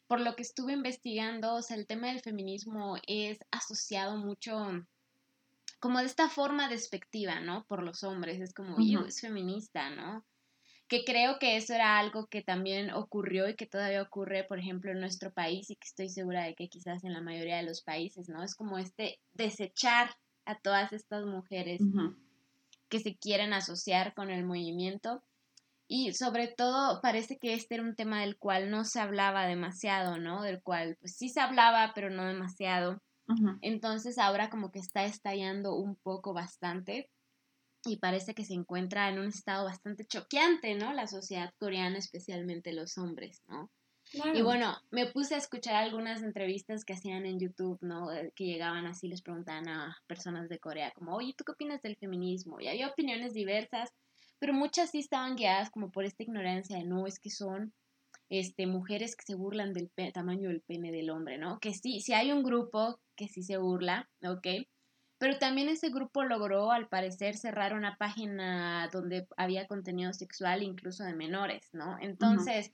Por lo que estuve investigando, o sea, el tema del feminismo es asociado mucho como de esta forma despectiva, ¿no? Por los hombres, es como, yo es feminista, ¿no? Que creo que eso era algo que también ocurrió y que todavía ocurre, por ejemplo, en nuestro país y que estoy segura de que quizás en la mayoría de los países, ¿no? Es como este desechar a todas estas mujeres que se quieren asociar con el movimiento. Y sobre todo parece que este era un tema del cual no se hablaba demasiado, ¿no? Del cual pues sí se hablaba, pero no demasiado. Entonces ahora como que está estallando un poco bastante y parece que se encuentra en un estado bastante choqueante, ¿no? La sociedad coreana, especialmente los hombres, ¿no? Y bueno, me puse a escuchar algunas entrevistas que hacían en YouTube, ¿no? Eh, que llegaban así, les preguntaban a personas de Corea, como, oye, ¿tú qué opinas del feminismo? Y había opiniones diversas, pero muchas sí estaban guiadas como por esta ignorancia de, no, es que son este, mujeres que se burlan del tamaño del pene del hombre, ¿no? Que sí, sí hay un grupo que sí se burla, ¿ok? Pero también ese grupo logró, al parecer, cerrar una página donde había contenido sexual incluso de menores, ¿no? Entonces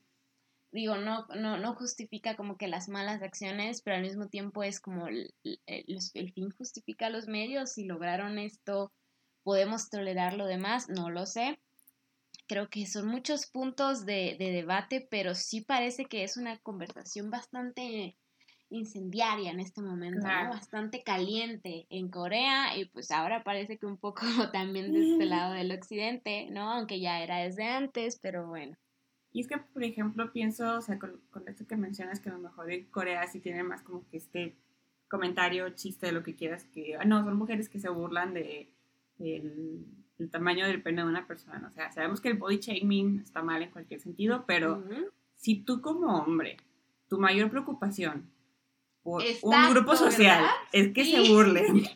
digo, no, no, no justifica como que las malas acciones, pero al mismo tiempo es como el, el, fin justifica los medios. Si lograron esto, podemos tolerar lo demás, no lo sé. Creo que son muchos puntos de, de debate, pero sí parece que es una conversación bastante incendiaria en este momento, bastante caliente en Corea y pues ahora parece que un poco también de este lado del occidente, ¿no? Aunque ya era desde antes, pero bueno. Y es que, por ejemplo, pienso, o sea, con, con esto que mencionas, que a lo mejor en Corea sí tiene más como que este comentario, chiste, de lo que quieras, que ah, no, son mujeres que se burlan de el, tamaño del pene de una persona. O sea, sabemos que el body shaming está mal en cualquier sentido, pero si tú como hombre, tu mayor preocupación por un grupo social. es que se burlen.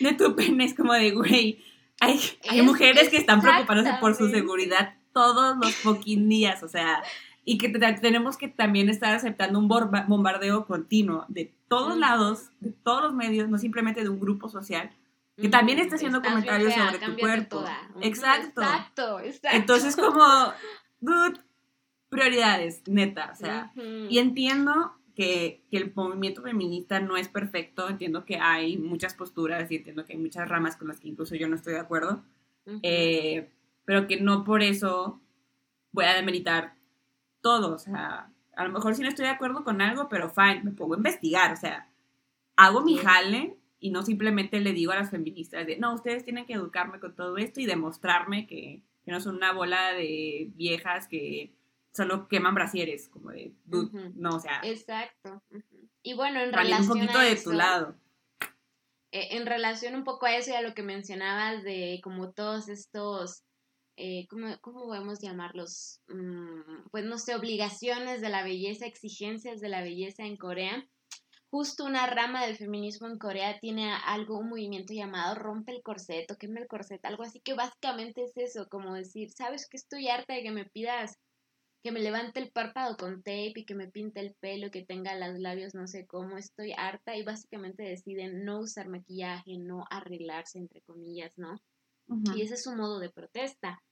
De tu pene, es como de, güey, hay, hay mujeres que están preocupadas por su seguridad todos los fucking días, o sea, y que tenemos que también estar aceptando un bombardeo continuo de todos lados, de todos los medios, no simplemente de un grupo social, que también está haciendo comentarios sobre tu cuerpo. Exacto. Exacto, exacto. Entonces, como, dude, prioridades, neta, o sea, y entiendo que, que, el movimiento feminista no es perfecto, entiendo que hay muchas posturas y entiendo que hay muchas ramas con las que incluso yo no estoy de acuerdo, eh, pero que no por eso voy a demeritar todo, o sea, a lo mejor sí no estoy de acuerdo con algo, pero fine, me pongo a investigar, o sea, hago mi jale y no simplemente le digo a las feministas de, no, ustedes tienen que educarme con todo esto y demostrarme que, no son una bola de viejas que solo queman brasieres, como de, no, o sea. Exacto. Y bueno, en relación un poquito de tu lado. Eh, en relación un poco a eso y a lo que mencionabas de como todos estos eh, ¿cómo, ¿cómo, podemos llamarlos? Mm, pues no sé, obligaciones de la belleza, exigencias de la belleza en Corea. Justo una rama del feminismo en Corea tiene algo, un movimiento llamado rompe el corset o queme el corset, algo así que básicamente es eso, como decir, ¿sabes que estoy harta de que me pidas que me levante el párpado con tape y que me pinte el pelo, que tenga los labios no sé cómo, estoy harta y básicamente deciden no usar maquillaje, no arreglarse, entre comillas, ¿no? Y ese es su modo de protesta.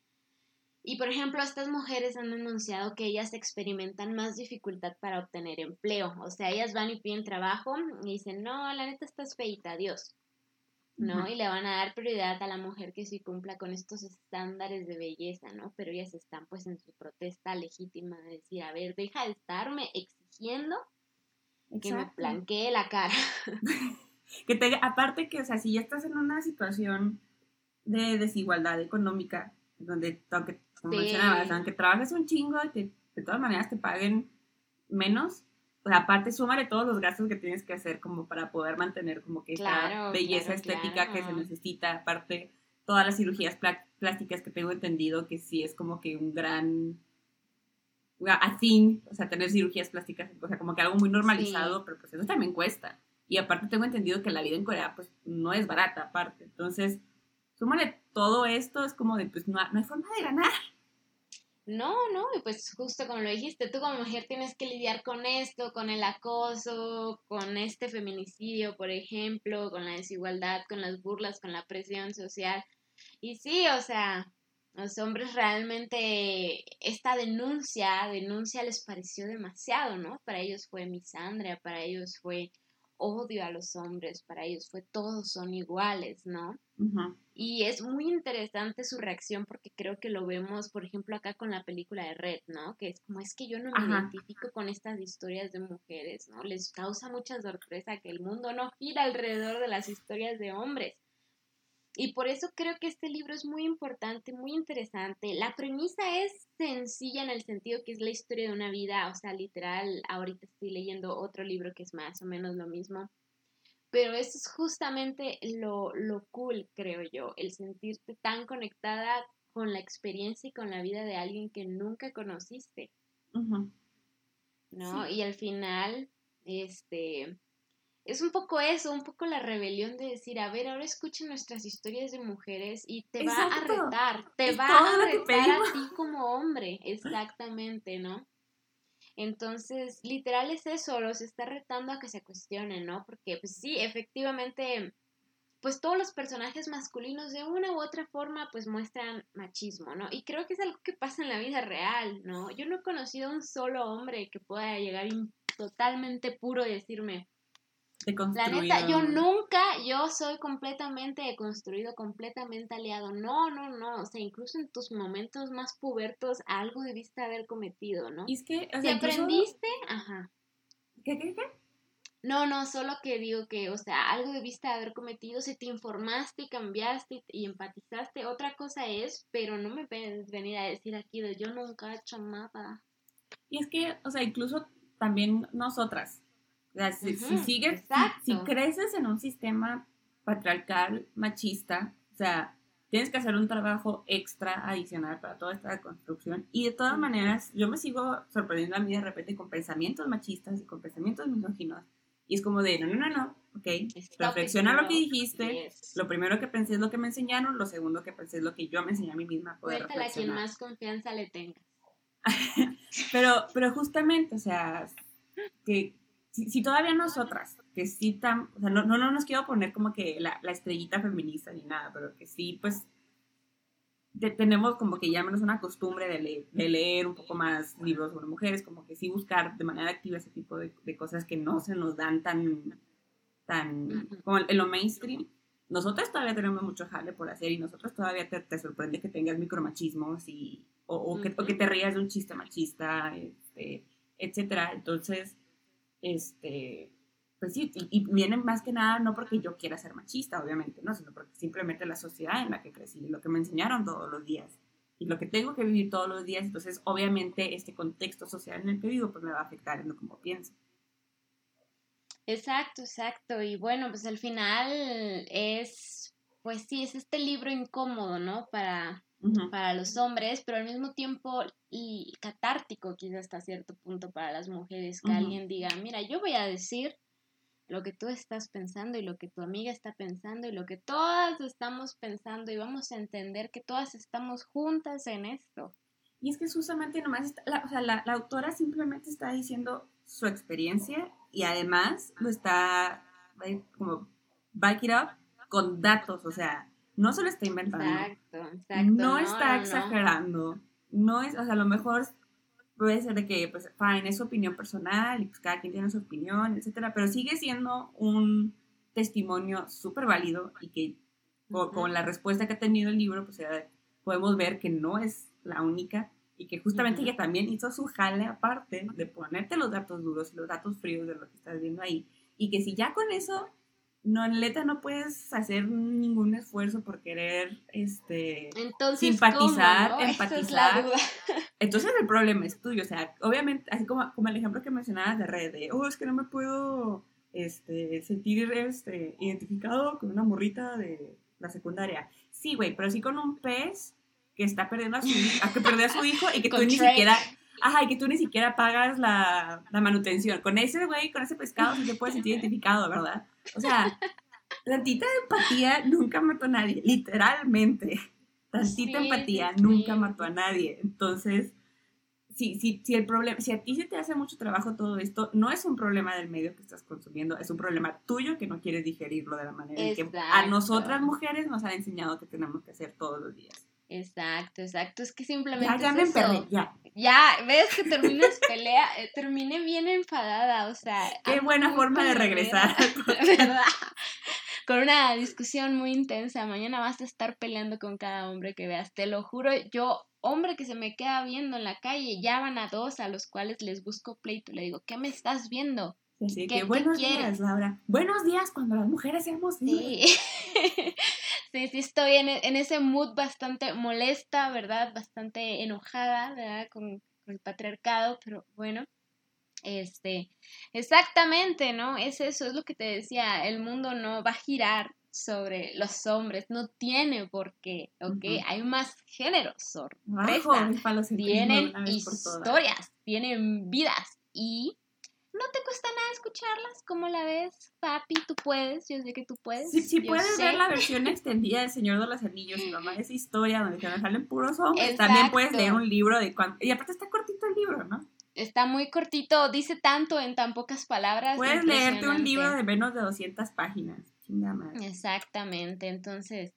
Y por ejemplo, estas mujeres han denunciado que ellas experimentan más dificultad para obtener empleo. O sea, ellas van y piden trabajo y dicen, no, la neta estás feita, adiós. ¿No? Y le van a dar prioridad a la mujer que sí cumpla con estos estándares de belleza, ¿no? Pero ellas están pues en su protesta legítima de decir, a ver, deja de estarme exigiendo que me planquee la cara. que te, aparte que, o sea, si ya estás en una situación de desigualdad económica, donde aunque, como mencionabas, aunque trabajes un chingo y que de todas maneras te paguen menos, pues aparte súmale todos los gastos que tienes que hacer como para poder mantener como que esta belleza estética que se necesita, aparte todas las cirugías plásticas que tengo entendido que sí es como que un gran así, o sea, tener cirugías plásticas, o sea, como que algo muy normalizado, pero pues eso también cuesta. Y aparte tengo entendido que la vida en Corea pues no es barata aparte. Entonces, súmale todo esto, es como de, pues no, hay forma de ganar. No, no, y pues justo como lo dijiste, tú como mujer tienes que lidiar con esto, con el acoso, con este feminicidio, por ejemplo, con la desigualdad, con las burlas, con la presión social. Y sí, o sea, los hombres realmente esta denuncia, denuncia les pareció demasiado, ¿no? Para ellos fue misandria, para ellos fue odio a los hombres, para ellos fue todos son iguales, ¿no? Y es muy interesante su reacción porque creo que lo vemos, por ejemplo, acá con la película de Red, ¿no? Que es como es que yo no me identifico con estas historias de mujeres, ¿no? Les causa mucha sorpresa que el mundo no gira alrededor de las historias de hombres. Y por eso creo que este libro es muy importante, muy interesante. La premisa es sencilla en el sentido que es la historia de una vida, o sea, literal, ahorita estoy leyendo otro libro que es más o menos lo mismo, pero eso es justamente lo, lo cool, creo yo, el sentirte tan conectada con la experiencia y con la vida de alguien que nunca conociste. ¿No? Y al final, este, es un poco eso, un poco la rebelión de decir, a ver, ahora escuchen nuestras historias de mujeres y te va a retar, te va a retar a ti como hombre, exactamente, ¿no? Entonces, literal es eso, los está retando a que se cuestionen, ¿no? Porque, pues sí, efectivamente, pues todos los personajes masculinos de una u otra forma, pues muestran machismo, ¿no? Y creo que es algo que pasa en la vida real, ¿no? Yo no he conocido a un solo hombre que pueda llegar totalmente puro y decirme, la neta, yo nunca, yo soy completamente deconstruido, completamente aliado. No, no, no. O sea, incluso en tus momentos más pubertos, algo debiste haber cometido, ¿no? Y es que, o sea, si aprendiste, ajá. ¿Qué, qué, qué? No, no, solo que digo que, o sea, algo debiste haber cometido, si te informaste y cambiaste y, empatizaste, otra cosa es, pero no me puedes venir a decir aquí de yo nunca he hecho nada. Y es que, o sea, incluso también nosotras, si, sigues, si, creces en un sistema patriarcal, machista, o sea, tienes que hacer un trabajo extra adicional para toda esta construcción. Y de todas maneras, yo me sigo sorprendiendo a mí de repente con pensamientos machistas y con pensamientos misóginos. Y es como de, no, no, no, no, ok, reflexiona lo que dijiste. Lo primero que pensé es lo que me enseñaron, lo segundo que pensé es lo que yo me enseñé a mí misma. Poder a quien más confianza le tengas. pero, pero justamente, o sea, que si, todavía nosotras, que sí tan, o sea, no, no, nos quiero poner como que la, la estrellita feminista ni nada, pero que sí, pues, tenemos como que ya menos una costumbre de, de, leer un poco más libros sobre mujeres, como que sí buscar de manera activa ese tipo de, de cosas que no se nos dan tan, tan, como en lo mainstream. Nosotros todavía tenemos mucho jale por hacer y nosotros todavía te, te sorprende que tengas micromachismos y, o, o, que, o, que, te rías de un chiste machista, este, etcétera. Entonces, este, pues sí, y, vienen más que nada no porque yo quiera ser machista, obviamente, no, sino porque simplemente la sociedad en la que crecí, lo que me enseñaron todos los días y lo que tengo que vivir todos los días, entonces obviamente este contexto social en el que vivo pues me va a afectar en lo como pienso. Exacto, exacto. Y bueno, pues al final es, pues sí, es este libro incómodo, ¿no? Para, para los hombres, pero al mismo tiempo y catártico quizás hasta cierto punto para las mujeres, que alguien diga, mira, yo voy a decir lo que tú estás pensando y lo que tu amiga está pensando y lo que todas estamos pensando y vamos a entender que todas estamos juntas en esto. Y es que justamente nomás, la, o sea, la, la, autora simplemente está diciendo su experiencia y además lo está como back it up con datos, o sea, no se lo está inventando. Exacto, exacto. No, está exagerando. No. es, o sea, a lo mejor puede ser de que, pues, fine, es su opinión personal y pues cada quien tiene su opinión, etcétera, pero sigue siendo un testimonio súper válido y que con, la respuesta que ha tenido el libro, pues podemos ver que no es la única y que justamente ella también hizo su jale aparte de ponerte los datos duros y los datos fríos de lo que estás viendo ahí y que si ya con eso no, neta, no puedes hacer ningún esfuerzo por querer este, simpatizar, empatizar. Entonces el problema es tuyo. O sea, obviamente, así como, como el ejemplo que mencionabas de red, de, oh, es que no me puedo este, sentir este, identificado con una morrita de la secundaria. Sí, güey, pero sí con un pez que está perdiendo a su, a que perdió a su hijo y que tú ni siquiera Ajá, y que tú ni siquiera pagas la, la manutención. Con ese güey, con ese pescado, sí te puedes sentir identificado, ¿verdad? O sea, tantita empatía nunca mató a nadie, literalmente. Tantita empatía nunca mató a nadie. Entonces, si, si, si el problema, si a ti se te hace mucho trabajo todo esto, no es un problema del medio que estás consumiendo, es un problema tuyo que no quieres digerirlo de la manera en que a nosotras mujeres nos han enseñado que tenemos que hacer todos los días. Exacto, exacto. Es que simplemente. Ya, ya me eso. ya. Ya, ves que terminas pelea, eh, terminé bien enfadada, o sea. Qué buena forma de regresar. ¿Verdad? Con una discusión muy intensa. Mañana vas a estar peleando con cada hombre que veas. Te lo juro, yo, hombre que se me queda viendo en la calle, ya van a dos a los cuales les busco pleito. Le digo, ¿qué me estás viendo? Sí, que buenos días, Laura. Buenos días cuando las mujeres seamos Sí. Sí, sí, estoy en, en, ese mood bastante molesta, ¿verdad? Bastante enojada, ¿verdad? Con, con, el patriarcado, pero bueno. Este, exactamente, ¿no? Es eso, es lo que te decía, el mundo no va a girar sobre los hombres, no tiene por qué, ¿ok? Hay más géneros, sorpresa, tienen historias, tienen vidas y no te cuesta nada escucharlas, ¿cómo la ves? Papi, tú puedes, yo sé que tú puedes. Si, si puedes ver la versión extendida del Señor de los Anillos y mamá esa historia donde te salen puros hombres, también puedes leer un libro de cuánto... Y aparte está cortito el libro, ¿no? Está muy cortito, dice tanto en tan pocas palabras. Puedes leerte un libro de menos de 200 páginas. Exactamente, entonces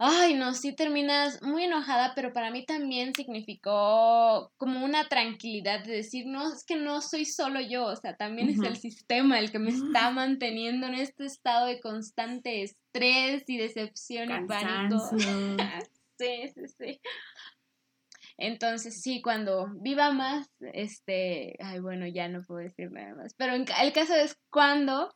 Ay, no, sí terminas muy enojada, pero para mí también significó como una tranquilidad de decir, no, es que no soy solo yo, o sea, también es el sistema el que me está manteniendo en este estado de constante estrés y decepción y pánico. sí, sí, sí. Entonces, sí, cuando viva más, este, ay, bueno, ya no puedo decir nada más, pero el caso es cuando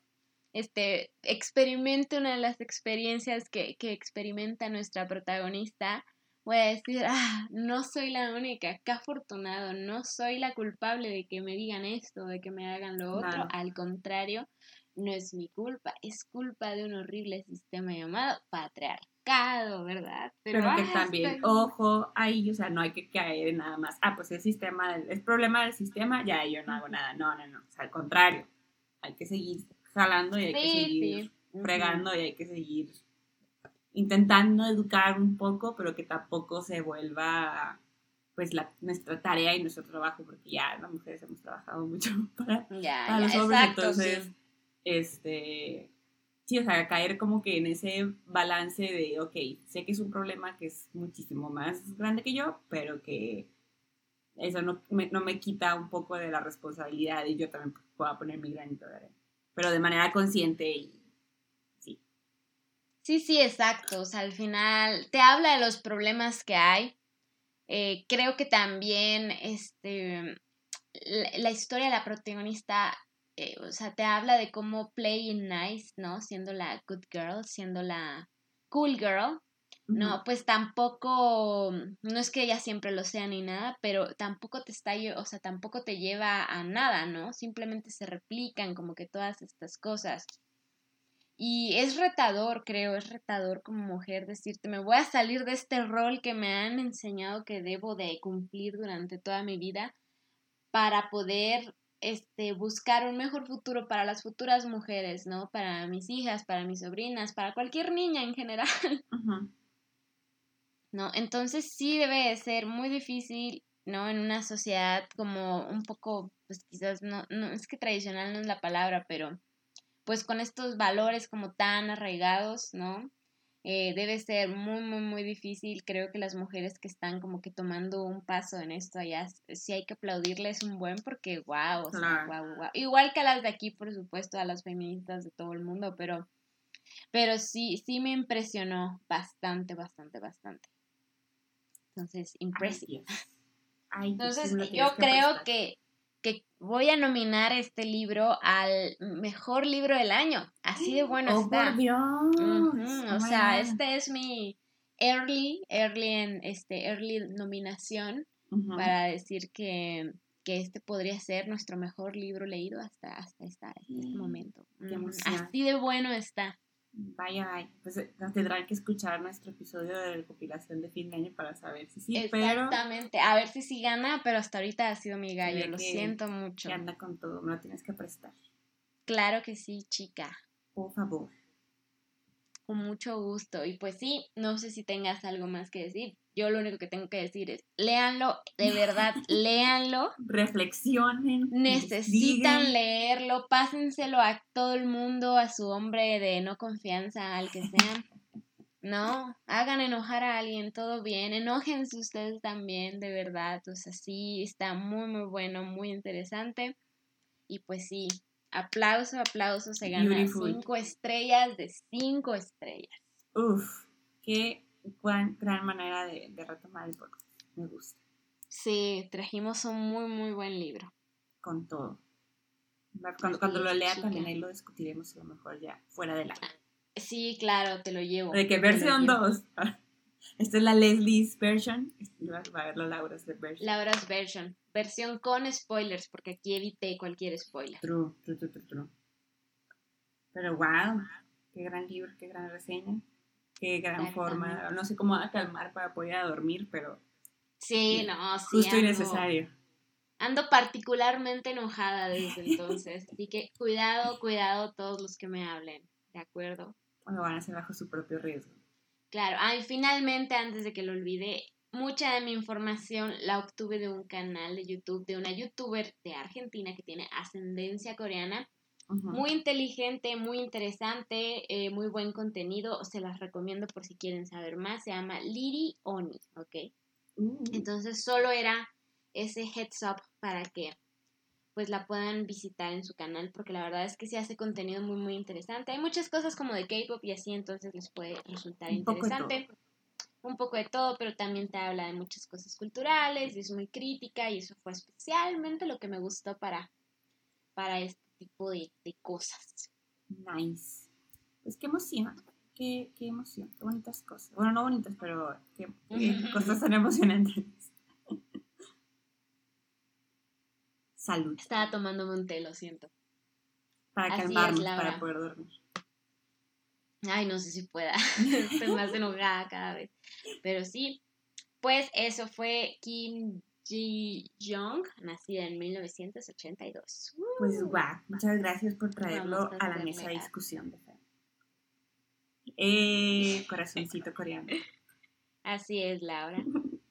este, experimente una de las experiencias que, que experimenta nuestra protagonista, voy a decir, ah, no soy la única, qué afortunado, no soy la culpable de que me digan esto, de que me hagan lo otro, al contrario, no es mi culpa, es culpa de un horrible sistema llamado patriarcado, ¿verdad? Pero, que también, ojo, ahí, o sea, no hay que caer en nada más, ah, pues el sistema, es problema del sistema, ya yo no hago nada, no, no, no, o sea, al contrario, hay que seguir jalando y hay que seguir fregando y hay que seguir intentando educar un poco, pero que tampoco se vuelva pues la, nuestra tarea y nuestro trabajo, porque ya las mujeres hemos trabajado mucho para, los hombres, entonces, este, sí, o sea, caer como que en ese balance de, ok, sé que es un problema que es muchísimo más grande que yo, pero que eso no me, no me quita un poco de la responsabilidad y yo también puedo poner mi granito de arena pero de manera consciente y sí. Sí, sí, exacto. O sea, al final te habla de los problemas que hay. Eh, creo que también este, la, historia de la protagonista, eh, o sea, te habla de cómo play nice, ¿no? Siendo la good girl, siendo la cool girl. No, pues tampoco, no es que ella siempre lo sea ni nada, pero tampoco te está, o sea, tampoco te lleva a nada, ¿no? Simplemente se replican como que todas estas cosas. Y es retador, creo, es retador como mujer decirte, me voy a salir de este rol que me han enseñado que debo de cumplir durante toda mi vida para poder este, buscar un mejor futuro para las futuras mujeres, ¿no? Para mis hijas, para mis sobrinas, para cualquier niña en general. ¿No? Entonces sí debe de ser muy difícil, ¿no? En una sociedad como un poco, pues quizás no, no, es que tradicional no es la palabra, pero pues con estos valores como tan arraigados, ¿no? Eh, debe ser muy, muy, muy difícil. Creo que las mujeres que están como que tomando un paso en esto allá, sí hay que aplaudirles un buen porque, wow, o sea, wow, wow. Igual que a las de aquí, por supuesto, a las feministas de todo el mundo, pero, pero sí, sí me impresionó bastante, bastante, bastante. Entonces, impressive. Entonces, yo creo que, que, voy a nominar este libro al mejor libro del año. Así de bueno oh, está. O sea, este es mi early, early en este early nominación para decir que, que, este podría ser nuestro mejor libro leído hasta, hasta, hasta este mm, momento. así de bueno está. Vaya, pues eh, tendrán que escuchar nuestro episodio de recopilación de fin de año para saber si sí, Exactamente, a ver si sí gana, pero hasta ahorita ha sido mi gallo, lo siento mucho. Que anda con todo, me lo tienes que prestar. Claro que sí, chica. Por favor. Con mucho gusto. Y pues sí, no sé si tengas algo más que decir. Yo lo único que tengo que decir es, léanlo, de verdad, léanlo. Reflexionen. Necesitan leerlo, pásenselo a todo el mundo, a su hombre de no confianza, al que sea. No, hagan enojar a alguien, todo bien, enójense ustedes también, de verdad. O sea, sí, está muy, muy bueno, muy interesante. Y pues sí, aplauso, aplauso, se gana cinco estrellas de cinco estrellas. Uf, qué gran, gran manera de, retomar el podcast. Me gusta. Sí, trajimos un muy, muy buen libro. Con todo. Cuando, cuando lo lea también ahí lo discutiremos a lo mejor ya fuera de la... Sí, claro, te lo llevo. De qué versión 2. Esta es la Leslie's version. Va a ver la Laura's version. Laura's version. versión con spoilers, porque aquí evité cualquier spoiler. True, true, true, true. Pero wow, qué gran libro, qué gran reseña, qué gran forma. No sé cómo calmar para poder dormir, pero. Sí, no, sí. Justo y necesario. Ando particularmente enojada desde entonces. así que cuidado, cuidado todos los que me hablen. ¿De acuerdo? Cuando van a ser bajo su propio riesgo. Claro. Ah, y finalmente, antes de que lo olvide, mucha de mi información la obtuve de un canal de YouTube de una youtuber de Argentina que tiene ascendencia coreana. Muy inteligente, muy interesante, eh, muy buen contenido. Se las recomiendo por si quieren saber más. Se llama Liri Oni, ¿ok? Mm. Entonces solo era ese heads up para que pues la puedan visitar en su canal porque la verdad es que sí hace contenido muy muy interesante. Hay muchas cosas como de K-pop y así, entonces les puede resultar interesante. un poco de todo, pero también te habla de muchas cosas culturales y es muy crítica y eso fue especialmente lo que me gustó para, para este tipo de, cosas. Nice. Pues qué emoción, qué, qué emoción, qué bonitas cosas. Bueno, no bonitas, pero qué, cosas tan emocionantes. Salud. Estaba tomándome un té, lo siento. Para calmarnos, para poder dormir. Ay, no sé si pueda. Estoy más enojada cada vez. Pero sí, pues eso fue Kim Ji-young, nacida en 1982. Pues guau, muchas gracias por traerlo a la mesa de discusión de. Eh, corazoncito coreano. Así es, Laura.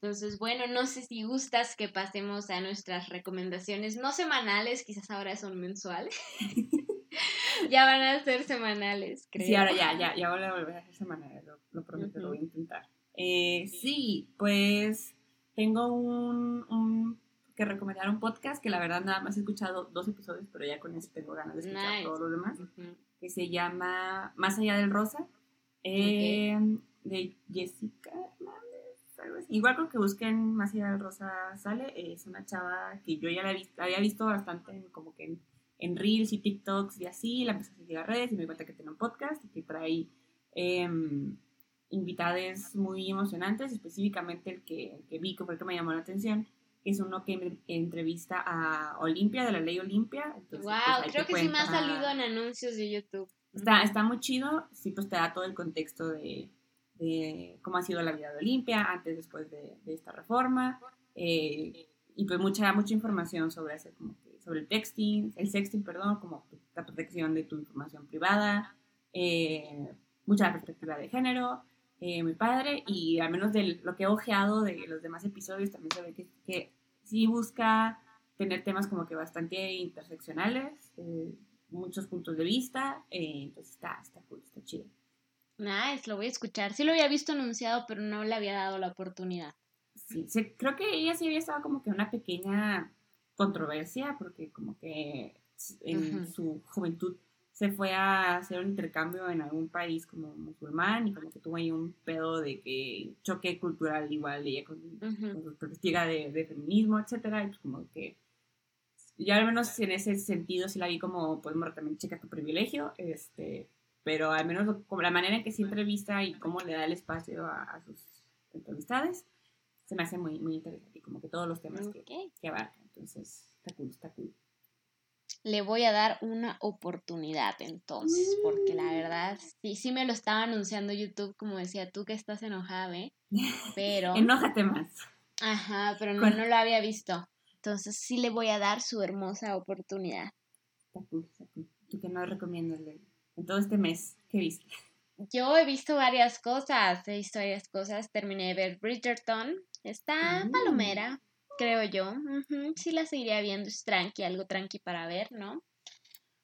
Entonces, bueno, no sé si gustas que pasemos a nuestras recomendaciones, no semanales, quizás ahora son mensuales. ya van a ser semanales, creo. Sí, ahora ya, ya, ya voy a volver a ser semanales, lo, prometo, lo voy a intentar. Eh, sí, pues tengo un, que recomendar un podcast que la verdad nada más he escuchado dos episodios, pero ya con eso tengo ganas de escuchar todos los demás, que se llama Más allá del rosa, eh, de Jessica Igual creo que busquen del rosa sale, es una chava que yo ya la había visto bastante como que en, Reels y TikToks y así, la empecé a seguir a redes y me di cuenta que tiene un podcast y que por ahí... Eh, invitadas muy emocionantes, específicamente el que, que vi, que fue el que me llamó la atención, es uno que entrevista a Olimpia, de la ley Olimpia. wow, pues, creo que sí me ha salido en anuncios de YouTube. Está, está muy chido, sí, pues te da todo el contexto de, de cómo ha sido la vida de Olimpia antes, después de, de esta reforma, eh, y pues mucha, mucha información sobre, ese, como sobre el texting, el sexting, perdón, como la protección de tu información privada, eh, mucha perspectiva de género, eh, muy padre y al menos de lo que he ojeado de los demás episodios también se ve que, que sí busca tener temas como que bastante interseccionales, eh, muchos puntos de vista, eh, entonces está, está cool, está chido. Nice, lo voy a escuchar. Sí lo había visto anunciado, pero no le había dado la oportunidad. Sí, creo que ella sí había estado como que una pequeña controversia, porque como que en su juventud se fue a hacer un intercambio en algún país como musulmán y como que tuvo ahí un pedo de que choque cultural igual ella con, su perspectiva de, feminismo, etcétera, y pues como que ya al menos en ese sentido sí la vi como, pues también checa tu privilegio, este, pero al menos como la manera en que se entrevista y cómo le da el espacio a, sus entrevistades, se me hace muy, muy interesante, como que todos los temas que, que abarca, entonces está cool, está cool le voy a dar una oportunidad entonces, porque la mm. verdad, sí, sí me lo estaba anunciando YouTube, como decía tú que estás enojada, ¿eh? Pero... Enójate más. Ajá, pero no, no, lo había visto. Entonces sí le voy a dar su hermosa oportunidad. ¿Tú qué nos recomiendas en todo este mes que viste? Yo he visto varias cosas, he visto varias cosas. Terminé de ver Bridgerton. Está mm. palomera, creo yo. Sí la seguiría viendo, es tranqui, algo tranqui para ver, ¿no?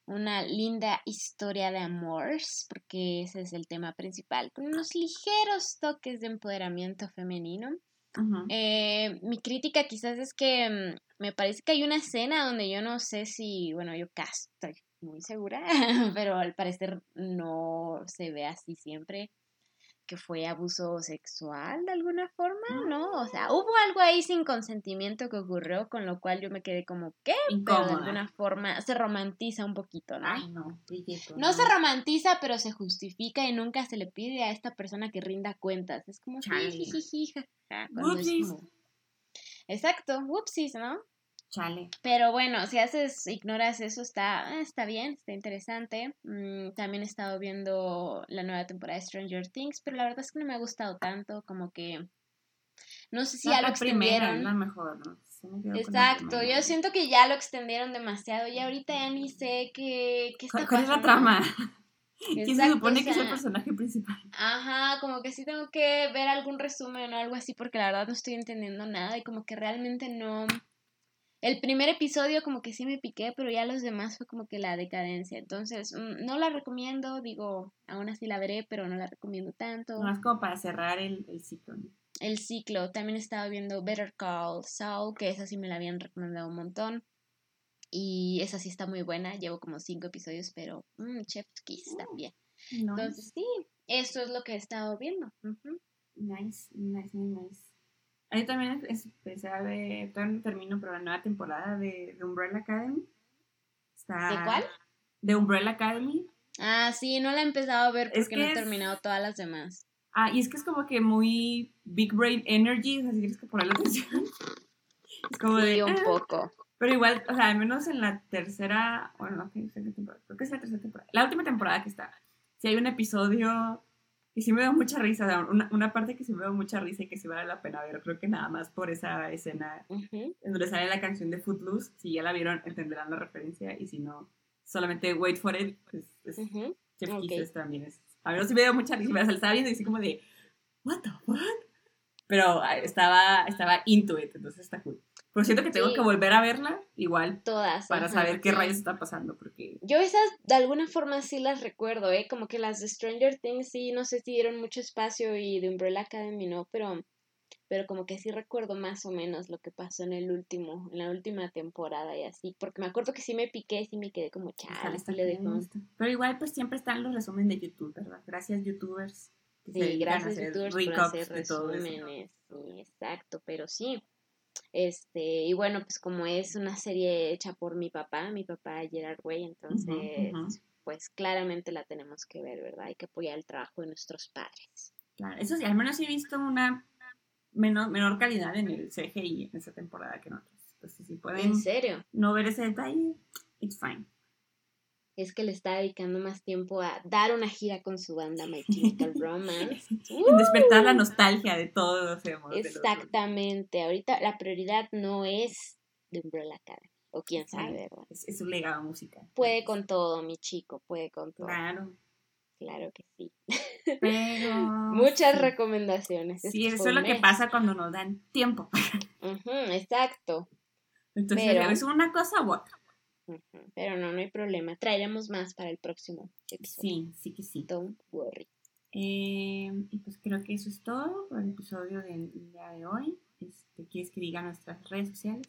Una linda historia de amor, porque ese es el tema principal, con unos ligeros toques de empoderamiento femenino. Eh, mi crítica quizás es que mm, me parece que hay una escena donde yo no sé si, bueno, yo casi estoy muy segura, pero al parecer no se ve así siempre que fue abuso sexual de alguna forma, ¿no? O sea, hubo algo ahí sin consentimiento que ocurrió, con lo cual yo me quedé como, ¿qué? Pero de alguna forma se romantiza un poquito, ¿no? Ay, no, no, se romantiza, pero se justifica y nunca se le pide a esta persona que rinda cuentas. Es como, Exacto, whoopsies, ¿no? Chale. Pero bueno, si haces, ignoras eso, está, está bien, está interesante. Mm, también he estado viendo la nueva temporada de Stranger Things, pero la verdad es que no me ha gustado tanto, como que no sé si ya lo extendieron. la mejor, ¿no? Exacto, yo siento que ya lo extendieron demasiado y ahorita ya ni sé qué, qué está ¿Cuál, es la trama? ¿Quién se supone que es el personaje principal? Ajá, como que sí tengo que ver algún resumen o algo así porque la verdad no estoy entendiendo nada y como que realmente no... El primer episodio como que sí me piqué, pero ya los demás fue como que la decadencia. Entonces, mm, no la recomiendo, digo, aún así la veré, pero no la recomiendo tanto. Más como para cerrar el, el ciclo. ¿no? el ciclo. También estaba viendo Better Call Saul, que esa sí me la habían recomendado un montón. Y esa sí está muy buena. Llevo como cinco episodios, pero mmm, Chef Kiss también. Entonces, sí, eso es lo que he estado viendo. Nice, nice, nice. Ahí también empecé a ver, todavía no termino, pero la nueva temporada de, de Umbrella Academy. ¿De cuál? De Umbrella Academy. Ah, sí, no la he empezado a ver porque no he terminado todas las demás. Ah, y es que es como que muy Big Brain Energy, o sea, si quieres que ponerle atención. Es como sí, de. un ah". poco. Pero igual, o sea, al menos en la tercera, bueno, no creo que es la tercera temporada. La última temporada que está. Si hay un episodio y sí me da mucha risa, una, una, parte que sí me da mucha risa y que sí vale la pena ver, creo que nada más por esa escena en donde sale la canción de Footloose, si ya la vieron entenderán la referencia y si no, solamente wait for it, pues es, Chef también es a ver, sí me dio mucha risa, me estaba viendo y así como de, what the fuck? Pero ah, estaba, estaba into it, entonces está cool. Pero siento que tengo que volver a verla, igual. Todas. Para saber qué rayos está pasando, porque... Yo esas, de alguna forma, sí las recuerdo, ¿eh? Como que las de Stranger Things sí, no sé si dieron mucho espacio y de Umbrella Academy no, pero pero como que sí recuerdo más o menos lo que pasó en el último, en la última temporada y así, porque me acuerdo que sí me piqué, sí me quedé como chale, le Pero igual pues siempre están los resúmenes de YouTube, ¿verdad? Gracias youtubers. sí, gracias youtubers por hacer resúmenes, sí, exacto, pero sí. Este, y bueno, pues como es una serie hecha por mi papá, mi papá Gerard Way, entonces, pues claramente la tenemos que ver, ¿verdad? Hay que apoyar el trabajo de nuestros padres. Claro, eso sí, al menos he visto una menor, menor calidad en el CGI en esa temporada que en otras. Entonces, si pueden ¿En serio? no ver ese detalle, it's fine. Es que le está dedicando más tiempo a dar una gira con su banda My Chemical Romance. en despertar la nostalgia de todos los Exactamente. Ahorita la prioridad no es de Umbrella Academy. O quién sabe, ¿verdad? Es, es un legado musical. Puede con todo, mi chico, puede con todo. Claro. Claro que sí. Pero. Muchas recomendaciones. Sí, eso es lo que pasa cuando nos dan tiempo. exacto. Entonces, es una cosa u otra. Pero no, no hay problema. Traeremos más para el próximo episodio. Sí, sí que sí. Don't worry. Eh, y pues creo que eso es todo por el episodio del día de hoy. Este, ¿Quieres que diga nuestras redes sociales?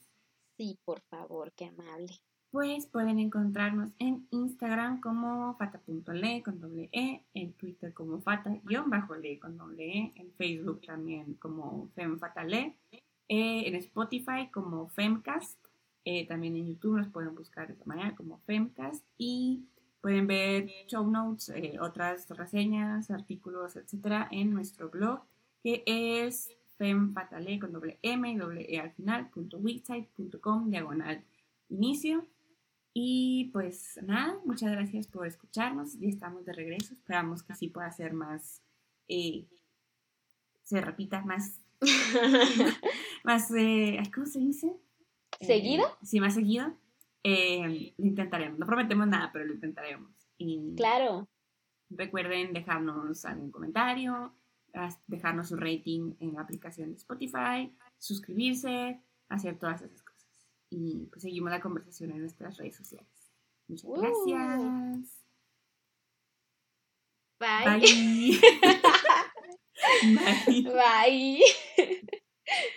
Sí, por favor, qué amable pues pueden encontrarnos en Instagram como fata.le con doble E, en Twitter como fata-le con doble E, en Facebook también como femfatale, eh, en Spotify como femcast, eh, también en YouTube nos pueden buscar de esta manera como femcast y pueden ver show notes, eh, otras reseñas, artículos, etcétera, en nuestro blog que es femfatale con doble M y doble E al final, punto diagonal inicio. Y pues nada, muchas gracias por escucharnos. Ya estamos de regreso. Esperamos que sí pueda ser más, eh, se repita más, más, eh, ¿cómo se dice? ¿Seguido? Eh, sí, más seguido. lo intentaremos. No prometemos nada, pero lo intentaremos. Y claro. Recuerden dejarnos algún comentario, dejarnos un rating en la aplicación de Spotify, suscribirse, hacer todas esas cosas y pues seguimos la conversación en nuestras redes sociales. Muchas uh. gracias. Bye. Bye. Bye. Bye.